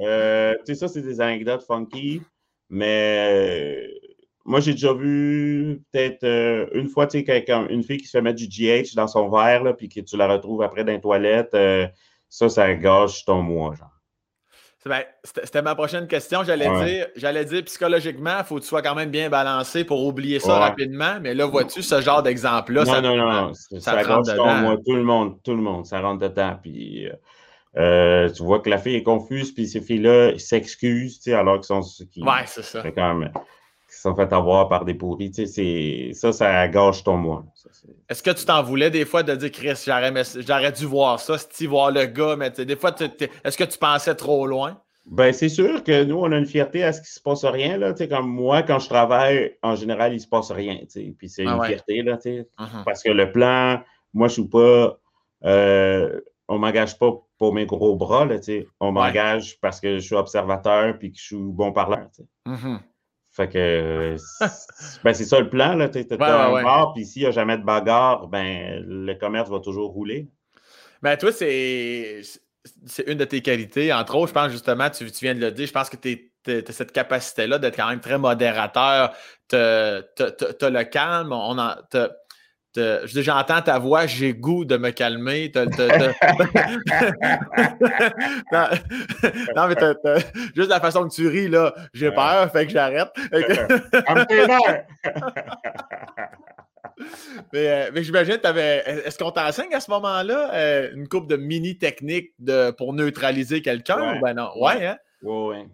euh, tu sais, ça, c'est des anecdotes funky. Mais euh, moi, j'ai déjà vu peut-être euh, une fois, tu sais, une fille qui se fait mettre du GH dans son verre, puis que tu la retrouves après dans les toilettes. ça, ça gâche ton mois, genre. C'était ma prochaine question. J'allais dire, j'allais dire psychologiquement, il faut que tu sois quand même bien balancé pour oublier ça rapidement. Mais là, vois-tu ce genre d'exemple-là? Non, non, non, Ça, rentre dedans. Tout le monde, tout le monde, ça rentre dedans. Puis euh, euh, tu vois que la fille est confuse, puis ces filles-là s'excusent, alors qu'ils sont. Qui, ouais, c'est ça. Quand même, sont fait avoir par des pourris. Ça, ça gâche ton mois. Est-ce que tu t'en voulais des fois de dire, Chris, j'aurais dû voir ça, si voir le gars, mais des fois, est-ce que tu pensais trop loin? Ben, c'est sûr que nous, on a une fierté à ce qu'il ne se passe rien. Là, comme moi, quand je travaille, en général, il ne se passe rien. Puis c'est ah une fierté. Là, uh-huh. Parce que le plan, moi, je ne suis pas. Euh, on ne m'engage pas pour mes gros bras. Là, on m'engage parce que je suis observateur et que je suis bon parleur. Fait que ben, c'est ça le plan. Tu as un bar, puis s'il n'y a jamais de bagarre, ben, le commerce va toujours rouler. Ben, toi, c'est une de tes qualités. Entre autres, je pense justement, tu, tu viens de le dire, je pense que tu as cette capacité-là d'être quand même très modérateur. Tu as, le calme. On en, J'entends ta voix, j'ai goût de me calmer. non, mais juste la façon que tu ris, là, j'ai peur, fait que j'arrête. mais, euh, mais j'imagine, est-ce qu'on t'enseigne à ce moment-là euh, une coupe de mini techniques de, pour neutraliser quelqu'un? Ouais. Ben non? Ouais, hein? Ouais, ouais.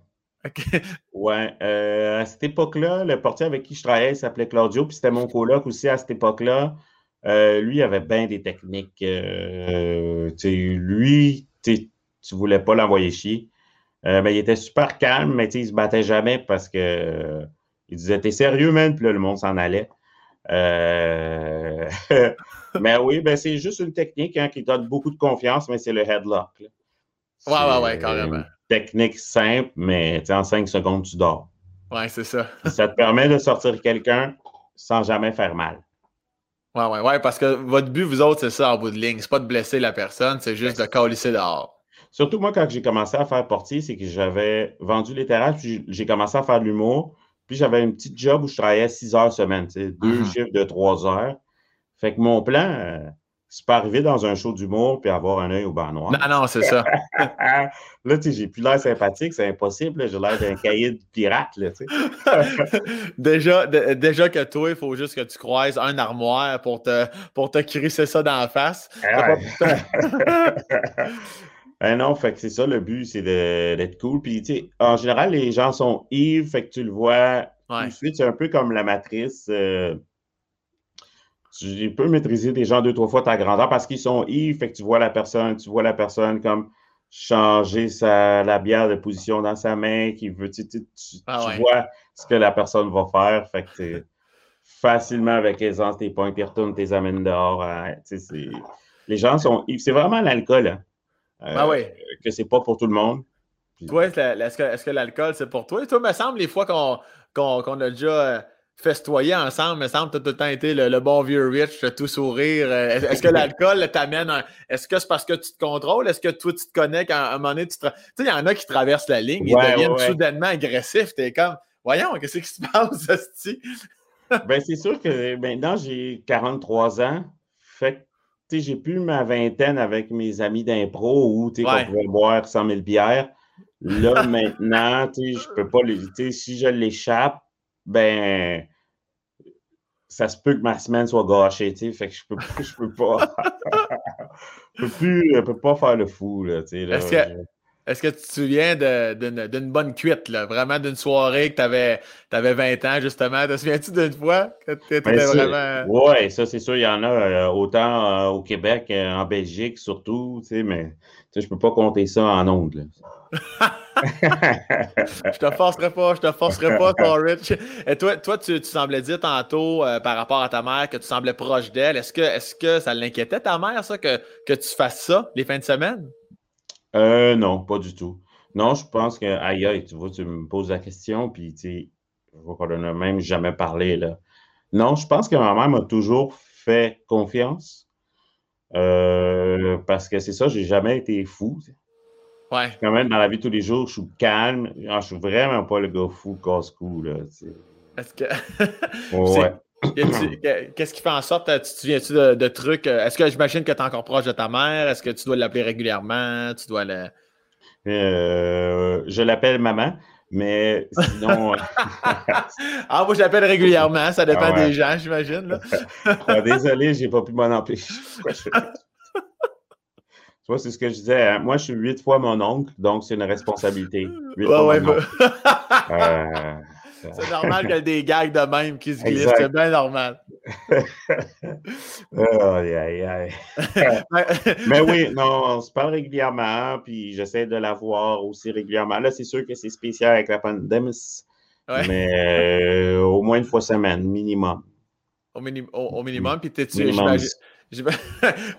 Euh, à cette époque-là, le portier avec qui je travaillais s'appelait Claudio, puis c'était mon coloc aussi à cette époque-là. Euh, lui, il avait bien des techniques. Euh, lui, tu ne voulais pas l'envoyer chier. mais il était super calme, mais il ne se battait jamais parce que il disait T'es sérieux, man? Puis là, le monde s'en allait. mais oui, ben, c'est juste une technique hein, qui donne beaucoup de confiance, mais c'est le headlock. Ouais, ouais, ouais, carrément technique simple, mais en cinq secondes, tu dors. Ouais, c'est ça. ça te permet de sortir quelqu'un sans jamais faire mal. Ouais, ouais, ouais, parce que votre but, vous autres, c'est ça en bout de ligne. C'est pas de blesser la personne, c'est juste de calisser dehors. Surtout moi, quand j'ai commencé à faire portier, c'est que j'avais vendu les terrasses, puis j'ai commencé à faire de l'humour. Puis j'avais une petite job où je travaillais six heures semaine, deux mm-hmm. chiffres de trois heures. Fait que mon plan, euh, c'est pas arriver dans un show d'humour puis avoir un œil au banc noir. Non, non, c'est ça. là, tu sais, j'ai plus l'air sympathique, c'est impossible. J'ai l'air d'un cahier de pirate, là, tu sais. déjà, déjà que toi, il faut juste que tu croises un armoire pour te, pour te crisser ça dans la face. Ah ben non, fait que c'est ça le but, c'est d'être cool. Puis, tu sais, en général, les gens sont Yves, fait que tu le vois tout de suite. C'est un peu comme la matrice. Euh, tu peux maîtriser des gens deux, trois fois ta grandeur parce qu'ils sont Yves, fait que tu vois la personne, tu vois la personne comme changer sa, la bière de position dans sa main, qui veut, tu, ah vois ce que la personne va faire, fait que facilement avec aisance, tes points, tes retournes, tes amènes dehors. Hein, les gens sont. C'est vraiment l'alcool. Hein, ah euh, que c'est pas pour tout le monde. Toi, est-ce que, l'alcool, c'est pour toi? Toi, il me semble, les fois qu'on a déjà euh, festoyer ensemble, me semble, tu as tout le temps été le, bon vieux Rich, tout sourire. Euh, est-ce que l'alcool t'amène Est-ce que c'est parce que tu te contrôles? Est-ce que toi, tu te connais qu'à un moment donné, tu te. Tu sais, il y en a qui traversent la ligne, ils deviennent soudainement agressifs. T'es comme, voyons, qu'est-ce qui se passe, Asti? ben, c'est sûr que maintenant, j'ai 43 ans. Fait que, j'ai plus ma vingtaine avec mes amis d'impro où, tu sais, on pouvait boire 100 000 bières. Là, maintenant, tu sais, je peux pas l'éviter. Si je l'échappe, ben, ça se peut que ma semaine soit gâchée, tu sais, fait que je peux, je peux pas, je peux plus, je peux pas faire le fou, là, tu sais. Est-ce que, est que, tu te souviens d'une bonne cuite, là, vraiment d'une soirée que tu avais, avais, 20 ans, justement? Te souviens-tu d'une fois que tu étais ben, vraiment... Oui, ça, c'est sûr, il y en a euh, autant euh, au Québec, euh, en Belgique, surtout, tu sais, mais je peux pas compter ça en ondes, je te forcerai pas, je te forcerai pas, toi, Rich. Et toi, toi tu, semblais dire tantôt euh, par rapport à ta mère que tu semblais proche d'elle. Est-ce que, est que ça l'inquiétait ta mère, ça, que, que tu fasses ça les fins de semaine? Euh, non, pas du tout. Non, je pense que, aïe, aïe, tu vois, tu me poses la question, puis tu sais, je vois qu'on a même jamais parlé, là. Non, je pense que ma mère m'a toujours fait confiance. Euh, parce que c'est ça, j'ai jamais été fou. Ouais. Quand même, dans la vie de tous les jours, je suis calme. Je suis vraiment pas le gars fou, casse-cou. Est-ce que. Qu'est-ce qui fait en sorte, tu te souviens-tu de, trucs? Euh, est-ce que j'imagine que tu es encore proche de ta mère? Est-ce que tu dois l'appeler régulièrement? Tu dois le. Euh, je l'appelle maman, mais sinon. ah, moi, je l'appelle régulièrement. Ça dépend ah des gens, j'imagine. Ah, désolé, j'ai pas pu m'en empêcher. Tu vois, c'est ce que je disais. Hein. Moi, je suis huit fois mon oncle, donc c'est une responsabilité. ouais, ouais, bah... euh, c'est normal qu'il y ait des gags de même qui se glissent. C'est bien normal. Mais oui, non, on se parle régulièrement, puis j'essaie de la voir aussi régulièrement. Là, c'est sûr que c'est spécial avec la pandémie, mais euh, au moins une fois semaine, minimum. Au, minimum. Puis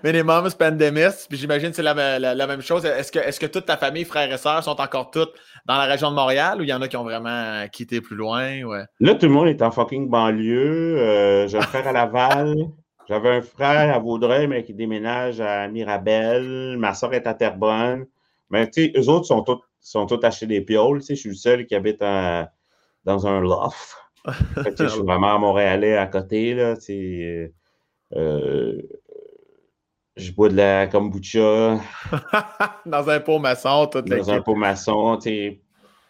minimum pandémiste, puis j'imagine que c'est la, même chose. Est-ce que, est que toute ta famille, frères et sœurs, sont encore toutes dans la région de Montréal ou il y en a qui ont vraiment quitté plus loin? Ouais? Là, tout le monde est en fucking banlieue. Euh, j'ai un frère à Laval. J'avais un frère à Vaudreuil, mais qui déménage à Mirabel. Ma soeur est à Terrebonne. Mais tu sais, eux autres sont tous, sont tous achetés des pioles. Tu sais, je suis le seul qui habite dans un loft. je suis vraiment Montréalais à côté. Là, tu euh, je bois de la kombucha. dans un pot maçon, tout Dans un pot maçon.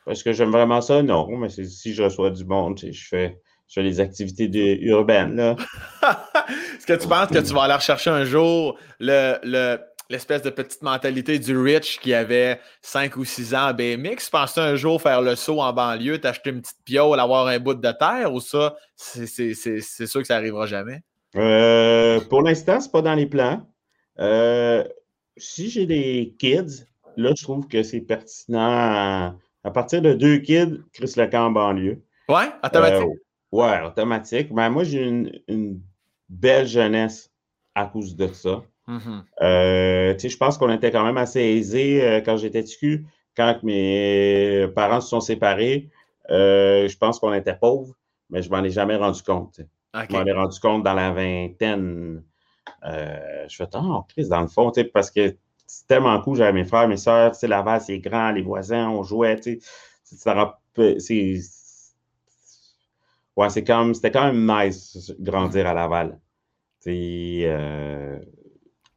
Est-ce que j'aime vraiment ça? Non, mais si je reçois du monde, je fais, je fais les activités urbaines. Est-ce que tu penses que tu vas aller rechercher un jour le, l'espèce de petite mentalité du rich qui avait 5 ou 6 ans à BMX? Penses-tu un jour faire le saut en banlieue, t'acheter une petite piole, avoir un bout de terre ou ça, c'est, sûr que ça n'arrivera jamais? Euh, pour l'instant, c'est pas dans les plans. Euh, si j'ai des kids, là, je trouve que c'est pertinent. À, partir de deux kids, Chris Lecan en banlieue. Ouais, automatique? Euh, ouais, automatique. Ben, moi, j'ai une, belle jeunesse à cause de ça. Mm-hmm. je pense qu'on était quand même assez aisés quand j'étais TQ. Quand mes parents se sont séparés, je pense qu'on était pauvres, mais je m'en ai jamais rendu compte. Je m'en ai rendu compte dans la vingtaine. Euh, je fais oh, dans le fond, parce que c'est tellement cool. J'avais mes frères, mes soeurs, Laval, c'est grand, les voisins, on jouait, c'est. Ouais, c'est comme, c'était quand même nice grandir à Laval. Euh,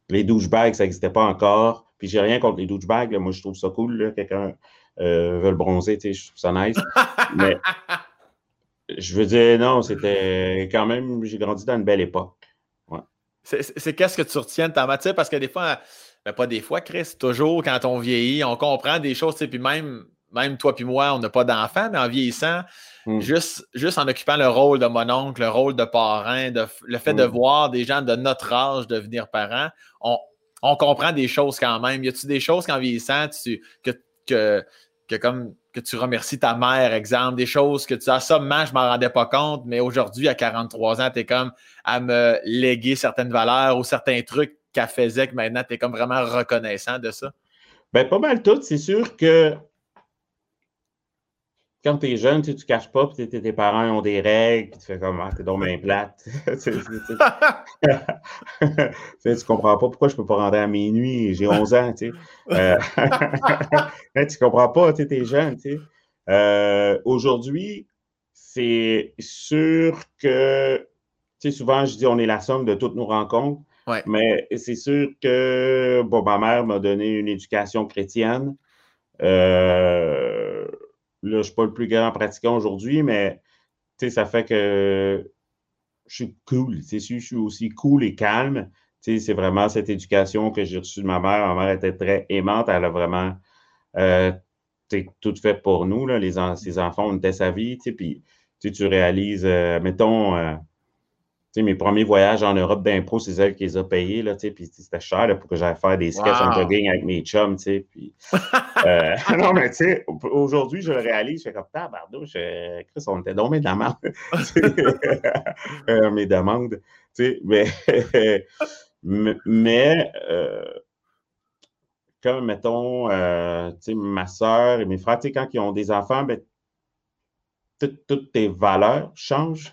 les douchebags, ça n'existait pas encore. Puis j'ai rien contre les douchebags. Moi, je trouve ça cool. Quelqu'un euh, veut le bronzer, je trouve ça nice. Mais je veux dire, non, c'était quand même, j'ai grandi dans une belle époque. C'est qu'est-ce que tu retiens de ta matière? Parce que des fois, ben pas des fois, Chris, toujours quand on vieillit, on comprend des choses, puis même, même toi puis moi, on n'a pas d'enfants, mais en vieillissant, hmm. juste, juste en occupant le rôle de mon oncle, le rôle de parrain, le fait de hmm. voir des gens de notre âge devenir parents, on, comprend des choses quand même. Y a-tu des choses qu'en vieillissant, tu, que, que, que comme que tu remercies ta mère, exemple, des choses que tu as, moi, je m'en rendais pas compte, mais aujourd'hui, à 43 ans, tu es comme à me léguer certaines valeurs ou certains trucs qu'elle faisait que maintenant, tu es comme vraiment reconnaissant de ça? Ben, pas mal tout. C'est sûr que quand tu es jeune, tu ne caches pas, puis tes parents ont des règles, puis tu fais comme, ah, t'es donc bien plate. tu, ne comprends pas pourquoi je ne peux pas rentrer à minuit, j'ai 11 ans, tu sais. Euh, tu comprends pas, tu es jeune, tu sais. Euh, aujourd'hui, c'est sûr que, tu sais, souvent, je dis, on est la somme de toutes nos rencontres, mais c'est sûr que, bon, ma mère m'a donné une éducation chrétienne. Euh, Là, je ne suis pas le plus grand pratiquant aujourd'hui, mais ça fait que je suis cool. Je suis aussi cool et calme. C'est vraiment cette éducation que j'ai reçue de ma mère. Ma mère était très aimante. Elle a vraiment euh, tout fait pour nous. Là. Les, ses enfants, on était sa vie. Puis tu réalises, euh, mettons, euh, mes premiers voyages en Europe d'impro, c'est elle qui les a payés, là, puis c'était cher pour que j'aille faire des sketchs en jogging avec mes chums, puis... Euh, non, mais tu sais, aujourd'hui, je le réalise, je fais comme, tabarnouche, Chris, on était donc de la merde, euh, mes demandes, tu sais, mais... mais euh, comme, mettons, tu sais, ma soeur et mes frères, tu sais, quand ils ont des enfants, ben, toutes tes valeurs changent.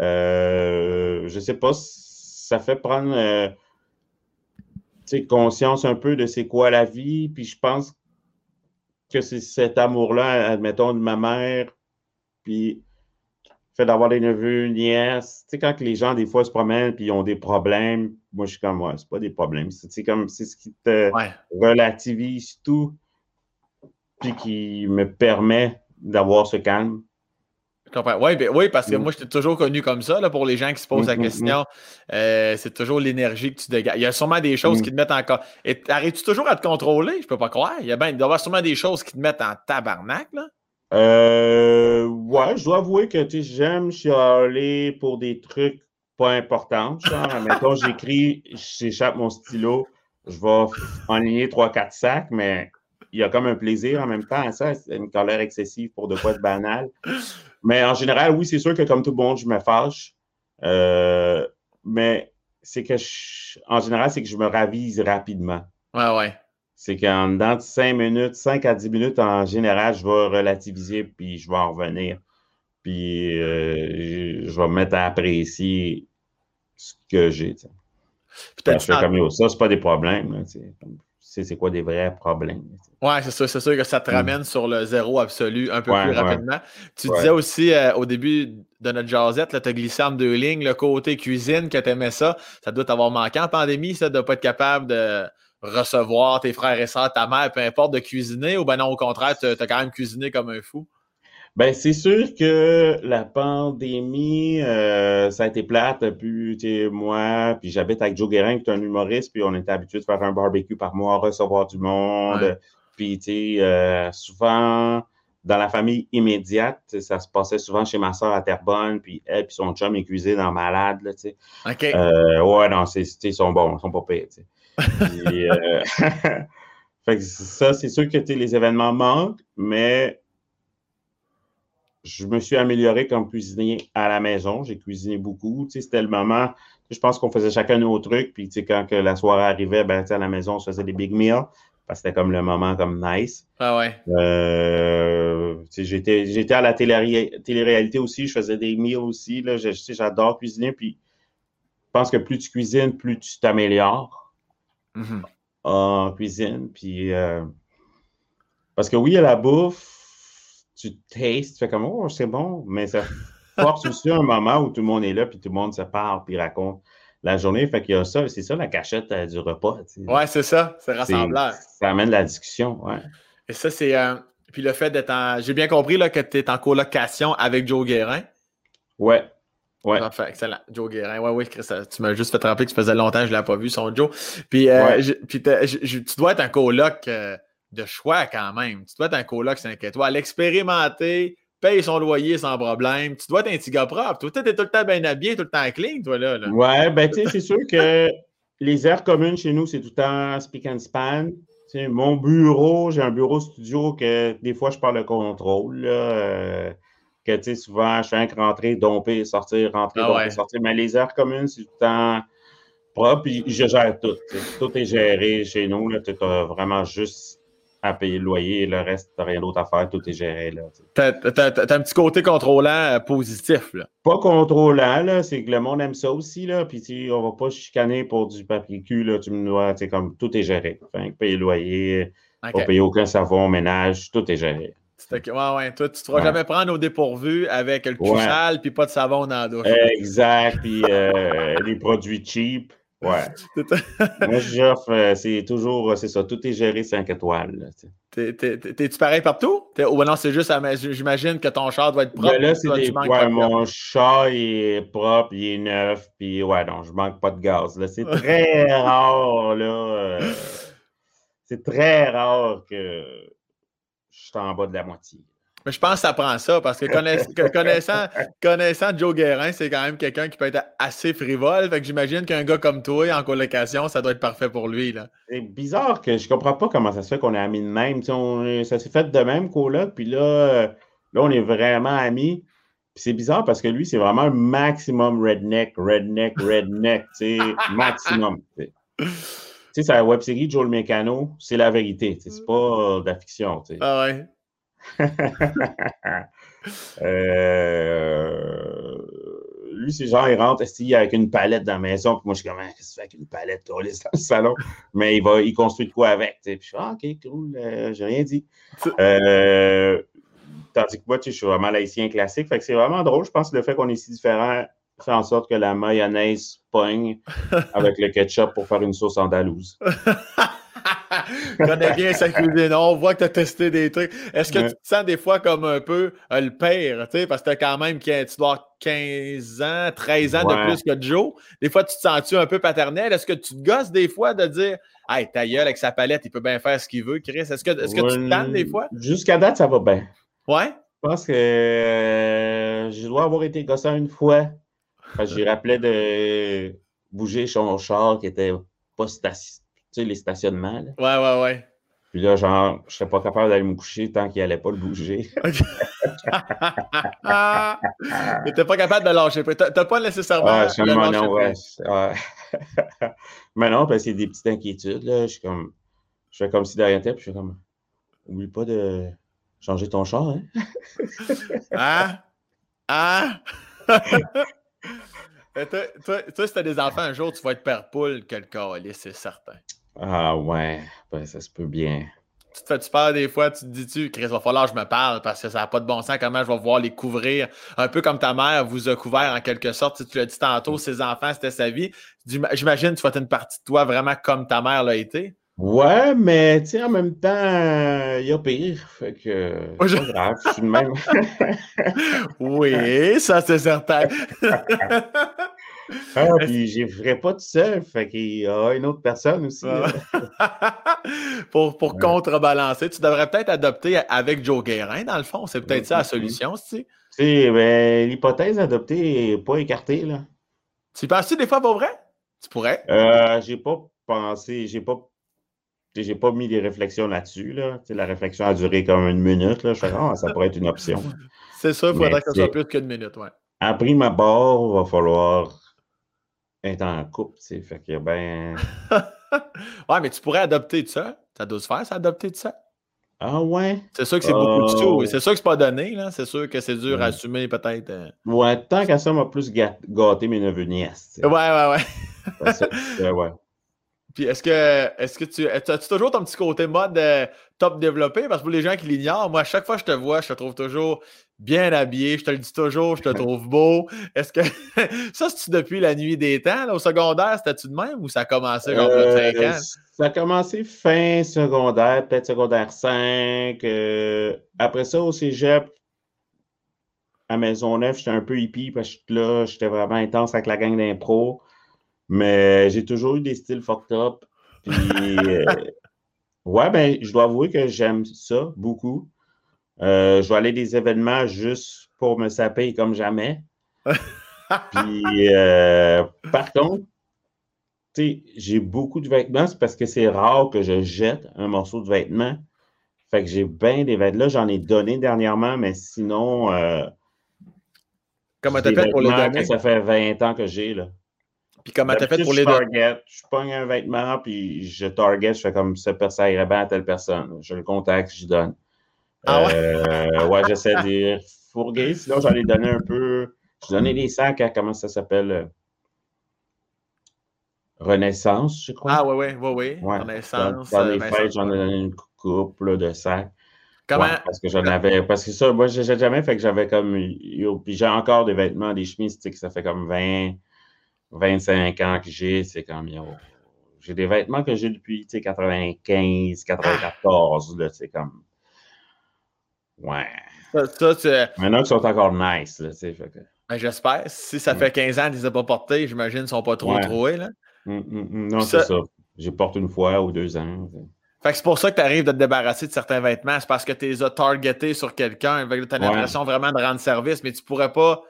Euh, je ne sais pas, ça fait prendre euh, conscience un peu de c'est quoi la vie. Puis je pense que c'est cet amour-là, admettons, de ma mère, puis fait d'avoir des neveux, nièces. Tu sais, quand les gens, des fois, se promènent puis ils ont des problèmes, moi, je suis comme, ouais, c'est pas des problèmes. C'est comme, c'est ce qui te relativise tout, puis qui me permet d'avoir ce calme. Oui, ben, oui, parce que mm. moi, je t'ai toujours connu comme ça, là, pour les gens qui se posent la mm, mm, question. Euh, c'est toujours l'énergie que tu dégages. Il y a sûrement des choses qui te mettent encore. Et arrêtes-tu toujours à te contrôler? Je peux pas croire. Il, y a ben, il doit y avoir sûrement des choses qui te mettent en tabarnak, là. Euh, ouais, je dois avouer que j'aime chialer pour des trucs pas importants. Genre, mettons, j'écris, j'échappe mon stylo, je vais enligner 3-4 sacs, mais il y a comme un plaisir en même temps à ça. C'est une colère excessive pour de quoi de banal. Mais en général, oui, c'est sûr que comme tout le monde, je me fâche. Euh, mais c'est que, je- en général, c'est que je me ravise rapidement. Ouais, ouais. C'est qu'en dedans de 5 minutes, 5 à 10 minutes, en général, je vais relativiser, puis je vais en revenir. Puis euh, je je vais me mettre à apprécier ce que j'ai. comme yo, ça, c'est pas des problèmes. là, C'est c'est quoi des vrais problèmes? Ouais, c'est sûr, c'est sûr que ça te ramène sur le zéro absolu un peu. Ouais, plus ouais. rapidement. Tu Ouais. disais aussi euh, au début de notre jasette, tu as glissé en deux lignes, le côté cuisine, que tu aimais ça. Ça doit t'avoir manqué en pandémie, ça, de ne pas être capable de recevoir tes frères et sœurs, ta mère, peu importe, de cuisiner, ou ben non, au contraire, tu as quand même cuisiné comme un fou? Ben, c'est sûr que la pandémie, euh, ça a été plate. Puis, tu moi, puis j'habite avec Joe Guérin, qui est un humoriste, puis on était habitué de faire un barbecue par mois, recevoir du monde. Ouais. Puis, tu sais, euh, souvent, dans la famille immédiate, ça se passait souvent chez ma soeur à Terrebonne, puis elle, puis son chum, ils cuisinaient dans Malade, là, tu sais. OK. Euh, ouais, non, c'est, ils sont bons, ils sont pas pires, tu sais. Puis, euh, fait que ça, c'est sûr que tu sais, les événements manquent, mais je me suis amélioré comme cuisinier à la maison. J'ai cuisiné beaucoup. Tu sais, c'était le moment. Je pense qu'on faisait chacun nos trucs. Puis, tu sais, quand que la soirée arrivait, ben, tu sais, à la maison, on se faisait des big meals. Parce que c'était comme le moment comme nice. Ah ouais. Euh, tu sais, j'étais, j'étais à la télé- télé-réalité aussi. Je faisais des meals aussi. Là. Je- j'adore cuisiner. Puis, je pense que plus tu cuisines, plus tu t'améliores Mhm. en cuisine. Puis, euh, parce que oui, à la bouffe, tu tastes, tu fais comme, oh, c'est bon, mais ça force aussi un moment où tout le monde est là, puis tout le monde se parle, puis raconte la journée. Fait qu'il y a ça, c'est ça la cachette euh, du repas. tu sais. Ouais, c'est ça, c'est rassembleur. Ça amène la discussion, ouais. Et ça, c'est. euh, puis le fait d'être en. J'ai bien compris là, que tu es en colocation avec Joe Guérin. Ouais, ouais. Parfait, excellent. Joe Guérin. Ouais, oui, Chris, euh, tu m'as juste fait rappeler que ça faisait longtemps que je ne l'ai pas vu, son Joe. Puis, euh, Ouais. je- puis t'as- je- je- tu dois être un coloc euh, de choix quand même. Tu dois être un coloc 5 étoiles. Expérimenté, paye son loyer sans problème. Tu dois être un petit gars propre. Toi, tu es tout le temps bien habillé, tout le temps clean, toi, là. là. Ouais, ben, tu sais, c'est sûr que les aires communes chez nous, c'est tout le temps speak and span. Tu sais, mon bureau, j'ai un bureau studio que des fois, je parle de contrôle. Là, euh, que, tu sais, souvent, je fais un rentrer, domper, sortir, rentrer, Ah domper, ouais. sortir. Mais les aires communes, c'est tout le temps propre. Puis je gère tout. Tout est géré chez nous. Tu as vraiment juste à payer le loyer. Le reste, tu rien d'autre à faire. Tout est géré. Là. T'as t'as- t'as un petit côté contrôlant euh, positif, là. pas contrôlant, là, c'est que le monde aime ça aussi, là, puis on va pas chicaner pour du papier cul, là, tu me dois, comme tout est géré. Fait que payer le loyer, OK. pas payer aucun savon, ménage, tout est géré. Ouais, ouais. Toi, tu ne te feras Ouais. jamais prendre au dépourvu avec le cul sale puis pas de savon dans la douche. Exact, puis euh, les produits cheap, ouais. Moi, j'offre, euh, c'est toujours, c'est ça, tout est géré 5 étoiles, T'es-tu pareil partout? Ou non, c'est juste, j'imagine que ton char doit être propre. Là, toi, des, ouais, mon chat, il est propre, il est neuf, puis ouais, non, je manque pas de gaz. C'est très rare, là. euh, c'est très rare que je suis en bas de la moitié. Mais je pense que ça prend ça parce que, connaiss- que- connaissant, connaissant Joe Guérin, c'est quand même quelqu'un qui peut être assez frivole. Fait que j'imagine qu'un gars comme toi en colocation, ça doit être parfait pour lui. C'est bizarre que je comprends pas comment ça se fait qu'on est amis de même. On- ça s'est fait de même, coloc, puis là, là, on est vraiment amis. C'est bizarre parce que lui, c'est vraiment un maximum redneck, redneck, redneck, tu maximum. tu sais. Tu sais, c'est la web série Joe le Mécano, c'est la vérité, c'est pas euh, de la fiction, tu sais. Ah ouais. Euh, lui, c'est genre, il rentre avec une palette dans la maison, puis moi, je suis comme, Ah, qu'est-ce que tu fais avec une palette, toi, dans le salon? Mais il va, il construit de quoi avec. Puis je fais, ah, ok, cool, euh, j'ai rien dit. Euh, tandis que moi, tu sais, je suis vraiment laïcien classique, fait que c'est vraiment drôle. Je pense que le fait qu'on est si différents fait en sorte que la mayonnaise pogne avec le ketchup pour faire une sauce andalouse. connais bien sa cuisine. On voit que tu as testé des trucs. Est-ce que Ouais. tu te sens des fois comme un peu euh, le père, tu sais, parce que tu quand même tu dois avoir 15 ans, 13 ans de plus que Joe. Des fois, tu te sens-tu un peu paternel? Est-ce que tu te gosses des fois de dire Hey, ta gueule avec sa palette, il peut bien faire ce qu'il veut, Chris? Est-ce que, est-ce que tu te tannes des fois? Jusqu'à date, ça va bien. Ouais? Je pense que euh, je dois avoir été gossant une fois. Parce que j'ai rappelé de bouger son char qui était pas stationné. Tu sais, les stationnements. là. Ouais, ouais, ouais. Puis là, genre, je serais pas capable d'aller me coucher tant qu'il allait pas le bouger. Mais t'es pas capable de lâcher. T'as pas nécessairement. Ah, je non, ouais. Mais non, c'est des petites inquiétudes. Là. Je, suis comme, je fais comme si derrière tête, puis je fais comme. Oublie pas de changer ton char, hein? hein? Hein? toi, toi, toi, si t'as des enfants un jour, tu vas être père poule que le c'est certain. Ah ouais, ben, ça se peut bien. Tu te fais-tu peur des fois, tu te dis-tu, Chris, va falloir que je me parle parce que ça n'a pas de bon sens, comment je vais pouvoir les couvrir. Un peu comme ta mère vous a couvert en quelque sorte. Si tu l'as dit tantôt, ses enfants, c'était sa vie. J'imagine que tu vas être une partie de toi vraiment comme ta mère l'a été. Ouais, mais tu sais, en même temps, il y a pire. Fait que c'est pas grave, je suis le même. oui, ça c'est certain. Ah, puis je ne pas tout seul, fait qu'il y a une autre personne aussi. pour pour contrebalancer, tu devrais peut-être adopter avec Joe Guérin, dans le fond. C'est peut-être ça la solution, tu sais. Ben, l'hypothèse adoptée n'est pas écartée, là. Tu penses-tu des fois pour vrai? Tu pourrais? Euh, j'ai pas pensé, j'ai pas j'ai pas mis des réflexions là-dessus. Là. La réflexion a duré comme une minute. Là. Je fais, ah, ça pourrait être une option. C'est ça, il faudrait que ça soit plus qu'une minute. Ouais. À prime abord, il va falloir être en couple, tu sais. Fait que ben. ouais, mais tu pourrais adopter de ça. Ça doit se faire, ça, adopter de ça. Ah ouais? C'est sûr que c'est beaucoup de sous. Oh. C'est sûr que c'est pas donné, là. C'est sûr que c'est dur à assumer, peut-être. Euh. Ouais, tant qu'à ça, m'a plus gâté mes neveux nièces. Ouais, ouais, ouais. ouais. Puis est-ce que est-ce que tu as-tu toujours ton petit côté mode euh, top développé? Parce que pour les gens qui l'ignorent, moi, à chaque fois que je te vois, je te trouve toujours bien habillé. Je te le dis toujours, je te trouve beau. Est-ce que ça, c'est-tu depuis la nuit des temps? au secondaire, c'était-tu de même ou ça a commencé genre euh, 5 ans? Ça a commencé fin secondaire, peut-être secondaire 5. Euh, après ça, au cégep, à Maisonneuve, j'étais un peu hippie parce que là, j'étais vraiment intense avec la gang d'impro. Mais j'ai toujours eu des styles fucked up. Puis, euh, ouais, ben, je dois avouer que j'aime ça beaucoup. Euh, je vais aller des événements juste pour me saper comme jamais. Puis, euh, par contre, j'ai beaucoup de vêtements, c'est parce que c'est rare que je jette un morceau de vêtement. Fait que j'ai bien des vêtements. Là, j'en ai donné dernièrement, mais sinon. Comment t'as fait pour les donner? ça fait 20 ans que j'ai, là. Puis comment t'as fait pour les target, Je pogne un vêtement, puis je target, je fais comme ça, ça irait bien à telle personne. Je le contacte, je donne. Ah ouais? Euh, ouais, j'essaie de fourguer. Sinon, j'allais donner un peu. Je donnais des sacs à comment ça s'appelle? Euh, Renaissance, je crois. Ah oui, oui, oui, oui. Renaissance. Dans, les fêtes, j'en ai donné une couple de sacs. Comment? parce que j'en avais. Parce que ça, moi, j'ai jamais fait que j'avais comme. Puis j'ai encore des vêtements, des chemises, tu sais, que ça fait comme 20. 25 ans que j'ai, c'est comme, j'ai des vêtements que j'ai depuis, 95, 94, là, c'est comme, ouais. Ça, Maintenant qu'ils sont encore nice, là, tu sais, ben, J'espère. Si ça fait 15 ans qu'ils ne les ont pas portés, j'imagine qu'ils ne sont pas trop troués, là. Hum, hum, hum. non, c'est ça. J'ai porté une fois ou deux ans. Fait que c'est pour ça que tu arrives de te débarrasser de certains vêtements. C'est parce que tu les as targetés sur quelqu'un. Tu as l'impression vraiment de rendre service, mais tu pourrais pas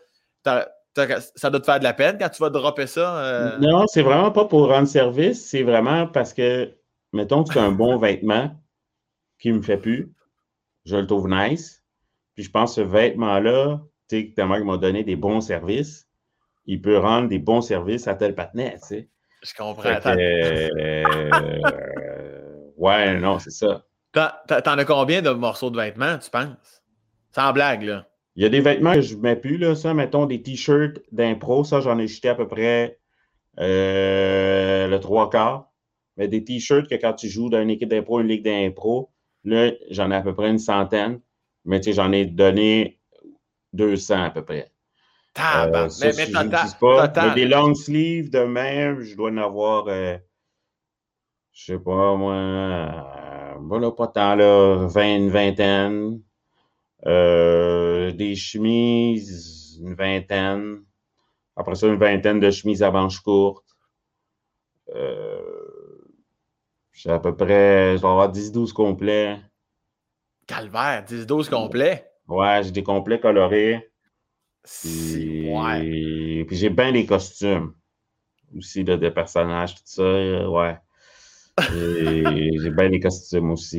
ça doit te faire de la peine quand tu vas dropper ça? Euh? Non, c'est vraiment pas pour rendre service, c'est vraiment parce que, mettons que c'est un bon vêtement qui me fait plus, je le trouve nice, puis je pense que ce vêtement-là, tu sais, que m'a donné des bons services, il peut rendre des bons services à tel patinet, tu sais. Je comprends. Euh, ouais, non, c'est ça. T'en as combien de morceaux de vêtements, tu penses? Sans blague, là. Il y a des vêtements que je ne mets plus, là, ça, mettons des t-shirts d'impro, ça, j'en ai jeté à peu près euh, le trois quarts. Mais des t-shirts que quand tu joues dans une équipe d'impro, une ligue d'impro, là, j'en ai à peu près une centaine. Mais tu sais, j'en ai donné 200 à peu près. Euh, mais, mais, pas. mais des long sleeves de même, je dois en avoir, euh, je sais pas moi, euh, voilà, pas tant là, 20, une vingtaine. Euh, des chemises, une vingtaine. Après ça, une vingtaine de chemises à manches courtes. Euh, j'ai à peu près, je vais avoir 10-12 complets. Calvaire, 10-12 complets? Ouais, j'ai des complets colorés. Puis, ouais. puis j'ai bien des costumes aussi, de des personnages, tout ça. Ouais. J'ai bien les costumes aussi.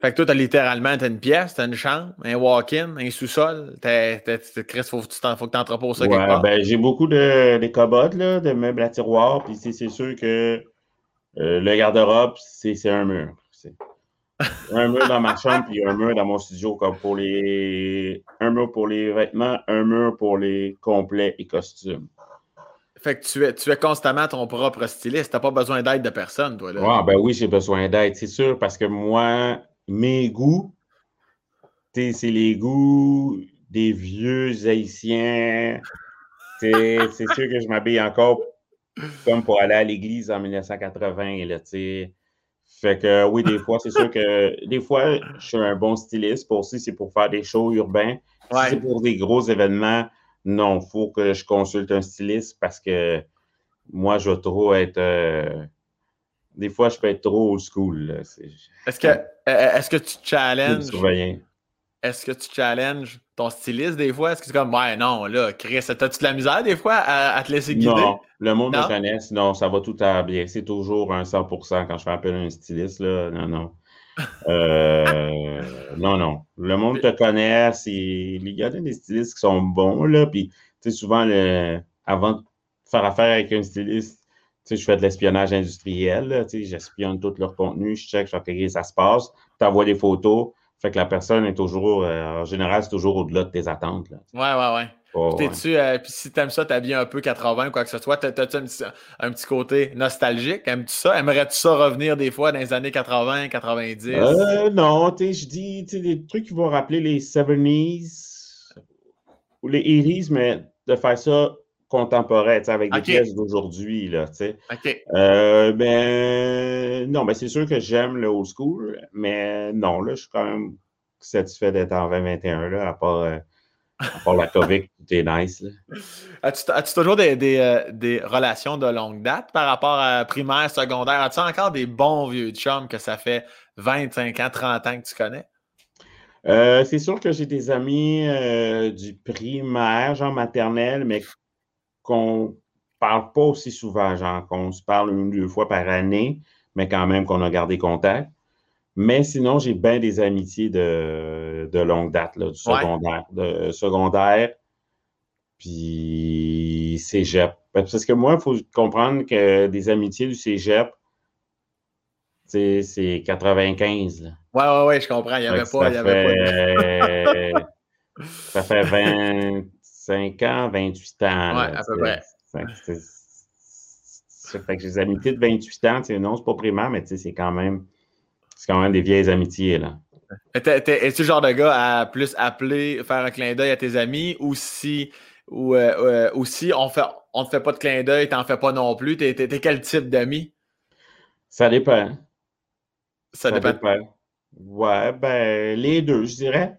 Fait, que toi, t'as littéralement as une pièce, t'as une chambre, un walk-in, un sous-sol. Chris, faut, faut que tu entreposes ça quelque part. Ben, j'ai beaucoup de, de cobottes, là, de meubles à tiroir. Puis c'est sûr que euh, le garde-robe, c'est un mur. Un mur dans ma chambre, puis un mur dans mon studio, comme pour les. Un mur pour les vêtements, un mur pour les complets et costumes. Fait que tu es, tu es constamment ton propre styliste. Tu n'as pas besoin d'aide de personne, toi. Là. Ouais, ben oui, j'ai besoin d'aide, c'est sûr, parce que moi, mes goûts, c'est les goûts des vieux haïtiens. C'est sûr que je m'habille encore comme pour aller à l'église en 1980. Là, fait que oui, des fois, c'est sûr que des fois, je suis un bon styliste. Pour aussi, c'est pour faire des shows urbains. Si c'est pour des gros événements, non, il faut que je consulte un styliste parce que moi, je veux trop être. Euh, des fois, je peux être trop old school. Est-ce que, est que tu challenges? Est-ce que tu challenges? Ton styliste des fois? Est-ce que c'est comme, ouais, non, là, Chris, t'as-tu de la misère des fois à, te laisser guider? Non, le monde me connaît, non, ça va tout à bien. C'est toujours un 100% quand je fais appel à un styliste, là. Non, non. Euh, non, non. Le monde te connaît, c'est. Il y a des stylistes qui sont bons, là. Puis, tu sais, souvent, le... avant de faire affaire avec un styliste, tu sais, je fais de l'espionnage industriel, tu sais, j'espionne tout leur contenu, je check, je fais, ça se passe, tu envoies des photos, fait que la personne est toujours, euh, en général, c'est toujours au-delà de tes attentes. Là. Ouais, ouais, ouais. Oh, tu euh, puis si t'aimes ça, t'habilles un peu 80 quoi que ce soit, t'as-tu un, un, petit côté nostalgique? Aimes-tu ça? Aimerais-tu ça revenir des fois dans les années 80, 90? Euh, non, tu sais, je dis des trucs qui vont rappeler les 70s ou les 80s, mais de faire ça contemporain, avec des pièces d'aujourd'hui, sais. Euh, ben, non, ben c'est sûr que j'aime le old school, mais non, là, je suis quand même satisfait d'être en 2021, là, à part, euh, à part la COVID, tout est nice, As-tu toujours des, des, euh, des, relations de longue date par rapport à primaire, secondaire? As-tu encore des bons vieux chums que ça fait 25 ans, 30 ans que tu connais? c'est sûr que j'ai des amis du primaire, genre maternelle, mais qu'on parle pas aussi souvent, genre qu'on se parle une ou deux fois par année, mais quand même qu'on a gardé contact. Mais sinon, j'ai bien des amitiés de, longue date, là, du secondaire. De secondaire, puis cégep. Parce que moi, il faut comprendre que des amitiés du cégep, c'est 95. Là. Ouais, ouais, ouais, je comprends. Il n'y avait pas. Il y avait pas ça fait 20, 5 ans, 28 ans. Oui, à peu près. Ça fait que j'ai des amitiés de 28 ans, non, c'est pas primaire, mais c'est quand même c'est quand même des vieilles amitiés. là. Es-tu le genre de gars à plus appeler, faire un clin d'œil à tes amis ou si, ou, euh, euh, si on fait, on ne te fait pas de clin d'œil, tu n'en fais pas non plus? T'es, es, quel type d'ami? Ça dépend. Ça, dépend. dépend. Ouais, ben, les deux, je dirais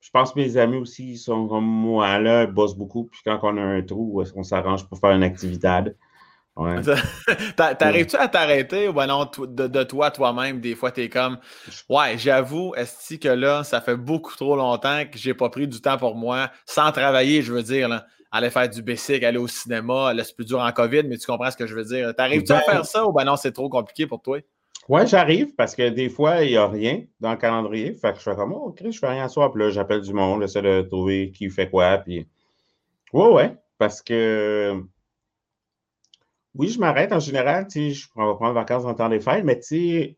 je pense que mes amis aussi sont comme moi, là, ils bossent beaucoup. Puis quand on a un trou, on s'arrange pour faire une activité? Ouais. T'arrives-tu à t'arrêter ou ben non, de, toi, toi-même, des fois, t'es comme Ouais, j'avoue, est-ce que là, ça fait beaucoup trop longtemps que j'ai pas pris du temps pour moi, sans travailler, je veux dire, là, aller faire du basic, aller au cinéma, là, c'est plus dur en COVID, mais tu comprends ce que je veux dire. T'arrives-tu à ben faire ça ou ben non, c'est trop compliqué pour toi? Oui, j'arrive parce que des fois, il n'y a rien dans le calendrier. Fait que je fais comme, oh, Chris, je fais rien à soi. Puis là, j'appelle du monde, j'essaie de trouver qui fait quoi. Puis, ouais, ouais, parce que, oui, je m'arrête en général. Tu sais, je vais prendre vacances en temps des fêtes, mais tu sais,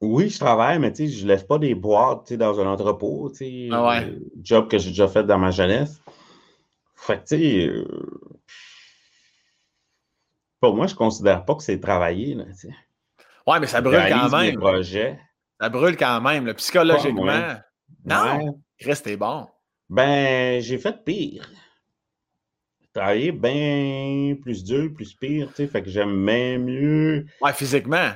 oui, je travaille, mais tu sais, je ne laisse pas des boîtes tu sais, dans un entrepôt. Tu sais, ah ouais. job que j'ai déjà fait dans ma jeunesse. Fait que, tu sais, euh, moi, je ne considère pas que c'est travailler. Là, ouais, mais ça brûle quand même. Ça brûle quand même, psychologiquement. non, restez bon. Ben, j'ai fait pire. Travailler bien plus dur, plus pire, tu sais, fait que j'aime bien mieux. Ouais, physiquement.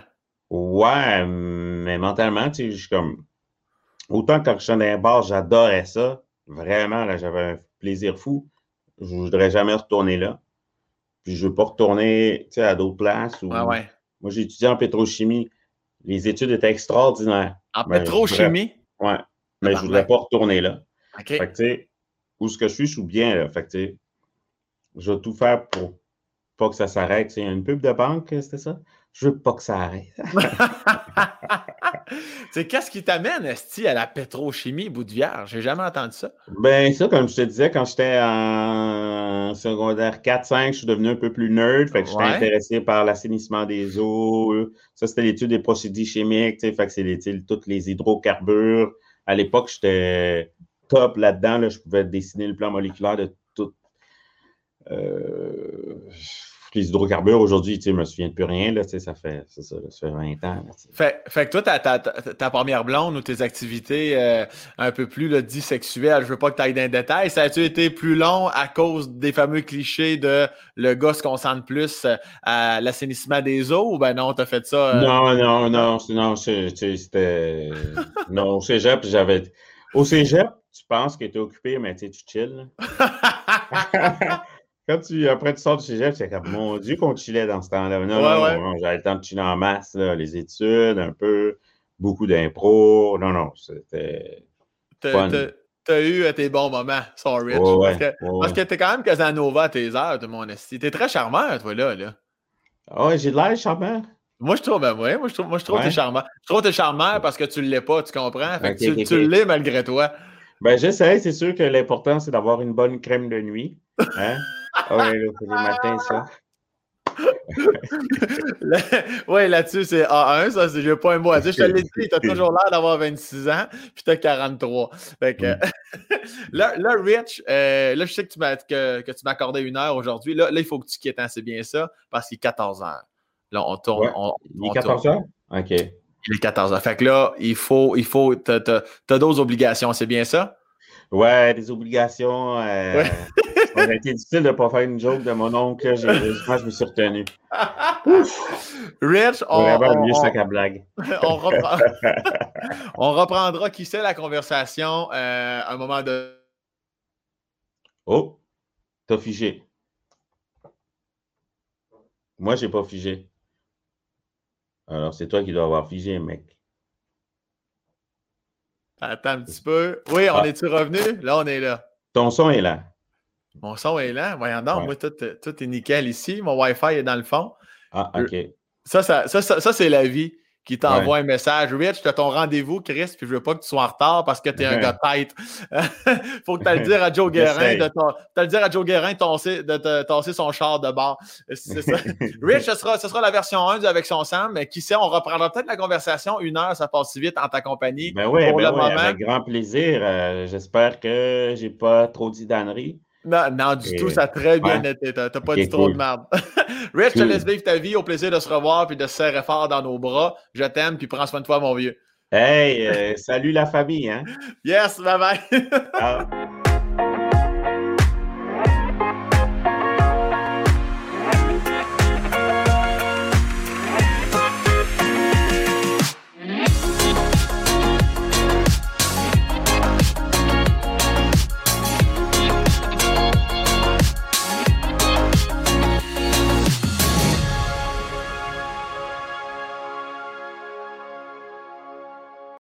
Ouais, mais mentalement, tu sais, je suis comme. Autant que quand je suis dans un bar, j'adorais ça. Vraiment, là, j'avais un plaisir fou. Je ne voudrais jamais retourner là. Puis je ne veux pas retourner à d'autres places. Moi, j'ai étudié en pétrochimie. Les études étaient extraordinaires. En pétrochimie? Oui. Mais je ne voudrais pas retourner là. Fait que, où ce que je suis, je suis bien là. Fait que, je vais tout faire pour pas que ça s'arrête. C'est une pub de banque, c'était ça? Je veux pas que ça arrête. c'est qu'est-ce qui t'amène, Esti, à la pétrochimie bout de vierge? J'ai jamais entendu ça. Ben, ça, comme je te disais, quand j'étais en secondaire 4-5, je suis devenu un peu plus nerd. Fait que j'étais intéressé par l'assainissement des eaux. Ça, c'était l'étude des procédés chimiques. Fait que c'est tous les hydrocarbures. À l'époque, j'étais top là-dedans. Je pouvais dessiner le plan moléculaire de tout. Euh, les hydrocarbures, aujourd'hui, je ne me souviens de plus rien, là, ça, fait, ça, ça, fait 20 ans. fait, fait, que toi, ta, ta, ta, première blonde ou tes activités euh, un peu plus là, dit sexuelles, je veux pas que tu ailles dans les détails, ça a-tu été plus long à cause des fameux clichés de le gars se concentre plus euh, à l'assainissement des eaux ou ben non, tu as fait ça? Euh? Non, non, non, non, c'était. non, au cégep, j'avais. Au cégep, tu penses que tu es occupé, mais tu chill. Quand tu, après, tu sors du cégep, c'est comme, mon Dieu, qu'on chillait dans ce temps-là. Non, non, non, j'avais le temps de chiller en masse, les études, un peu, beaucoup d'impro. Non, non, c'était. T'as eu tes bons moments, sorry. parce que, parce que t'es quand même Casanova à tes heures, de mon esti. T'es très charmant, toi, là. là. Ah ouais, j'ai de l'air charmant. Moi, je trouve, ben, ouais, moi, je trouve, moi, je trouve que t'es charmant. Je trouve que t'es charmant parce que tu l'es pas, tu comprends? Fait que tu, l'es malgré toi. Ben, j'essaie, c'est sûr que l'important, c'est d'avoir une bonne crème de nuit. Hein? Oui, c'est le matin, ça. oui, là-dessus, c'est A1, ça, j'ai pas un mot à dire. Je te l'ai dit, t'as toujours l'air d'avoir 26 ans, puis t'as 43. Fait que, là, là, Rich, euh, là, je sais que tu m'as que, que tu m'accordais une heure aujourd'hui. Là, là, il faut que tu quittes, hein, c'est bien ça, parce qu'il est 14 heures. Là, on tourne. On, il est 14 heures? OK. Il est 14 heures. Fait que là, il faut, il faut, t'as d'autres obligations, c'est bien ça? Ouais, des obligations. Euh, ça a été difficile de ne pas faire une joke de mon oncle. je me suis retenu. Rich, on, on, blague. on, reprend... on, reprendra, qui sait, la conversation euh, à un moment de. Oh, t'as figé. Moi, j'ai pas figé. Alors, c'est toi qui dois avoir figé, mec. Attends un petit peu. Oui, on ah. est-tu revenu? Là, on est là. Ton son est là. Mon son est là? Voyons donc, moi, tout, tout, est nickel ici. Mon Wi-Fi est dans le fond. Ah, OK. Ça, ça, ça, ça c'est la vie qui t'envoie un message. Rich, tu as ton rendez-vous, Chris, puis je veux pas que tu sois en retard parce que tu es un gars tête. Faut que tu le dire à Joe Guérin de le dire à Joe Guérin de te tasser son char de bord. C'est ça. Rich, ce sera, ce sera la version 1 avec son Sam, mais qui sait, on reprendra peut-être la conversation. Une heure, ça passe si vite en ta compagnie. Ben oui, ben oui avec grand plaisir. Euh, j'espère que j'ai pas trop dit d'ânerie. Non, non, du tout, ça a très bien été. T'as pas dit trop de merde. Rich, je te laisse vivre ta vie. Au plaisir de se revoir puis de se serrer fort dans nos bras. Je t'aime puis prends soin de toi, mon vieux. Hey, euh, salut la famille, hein? Yes, bye bye.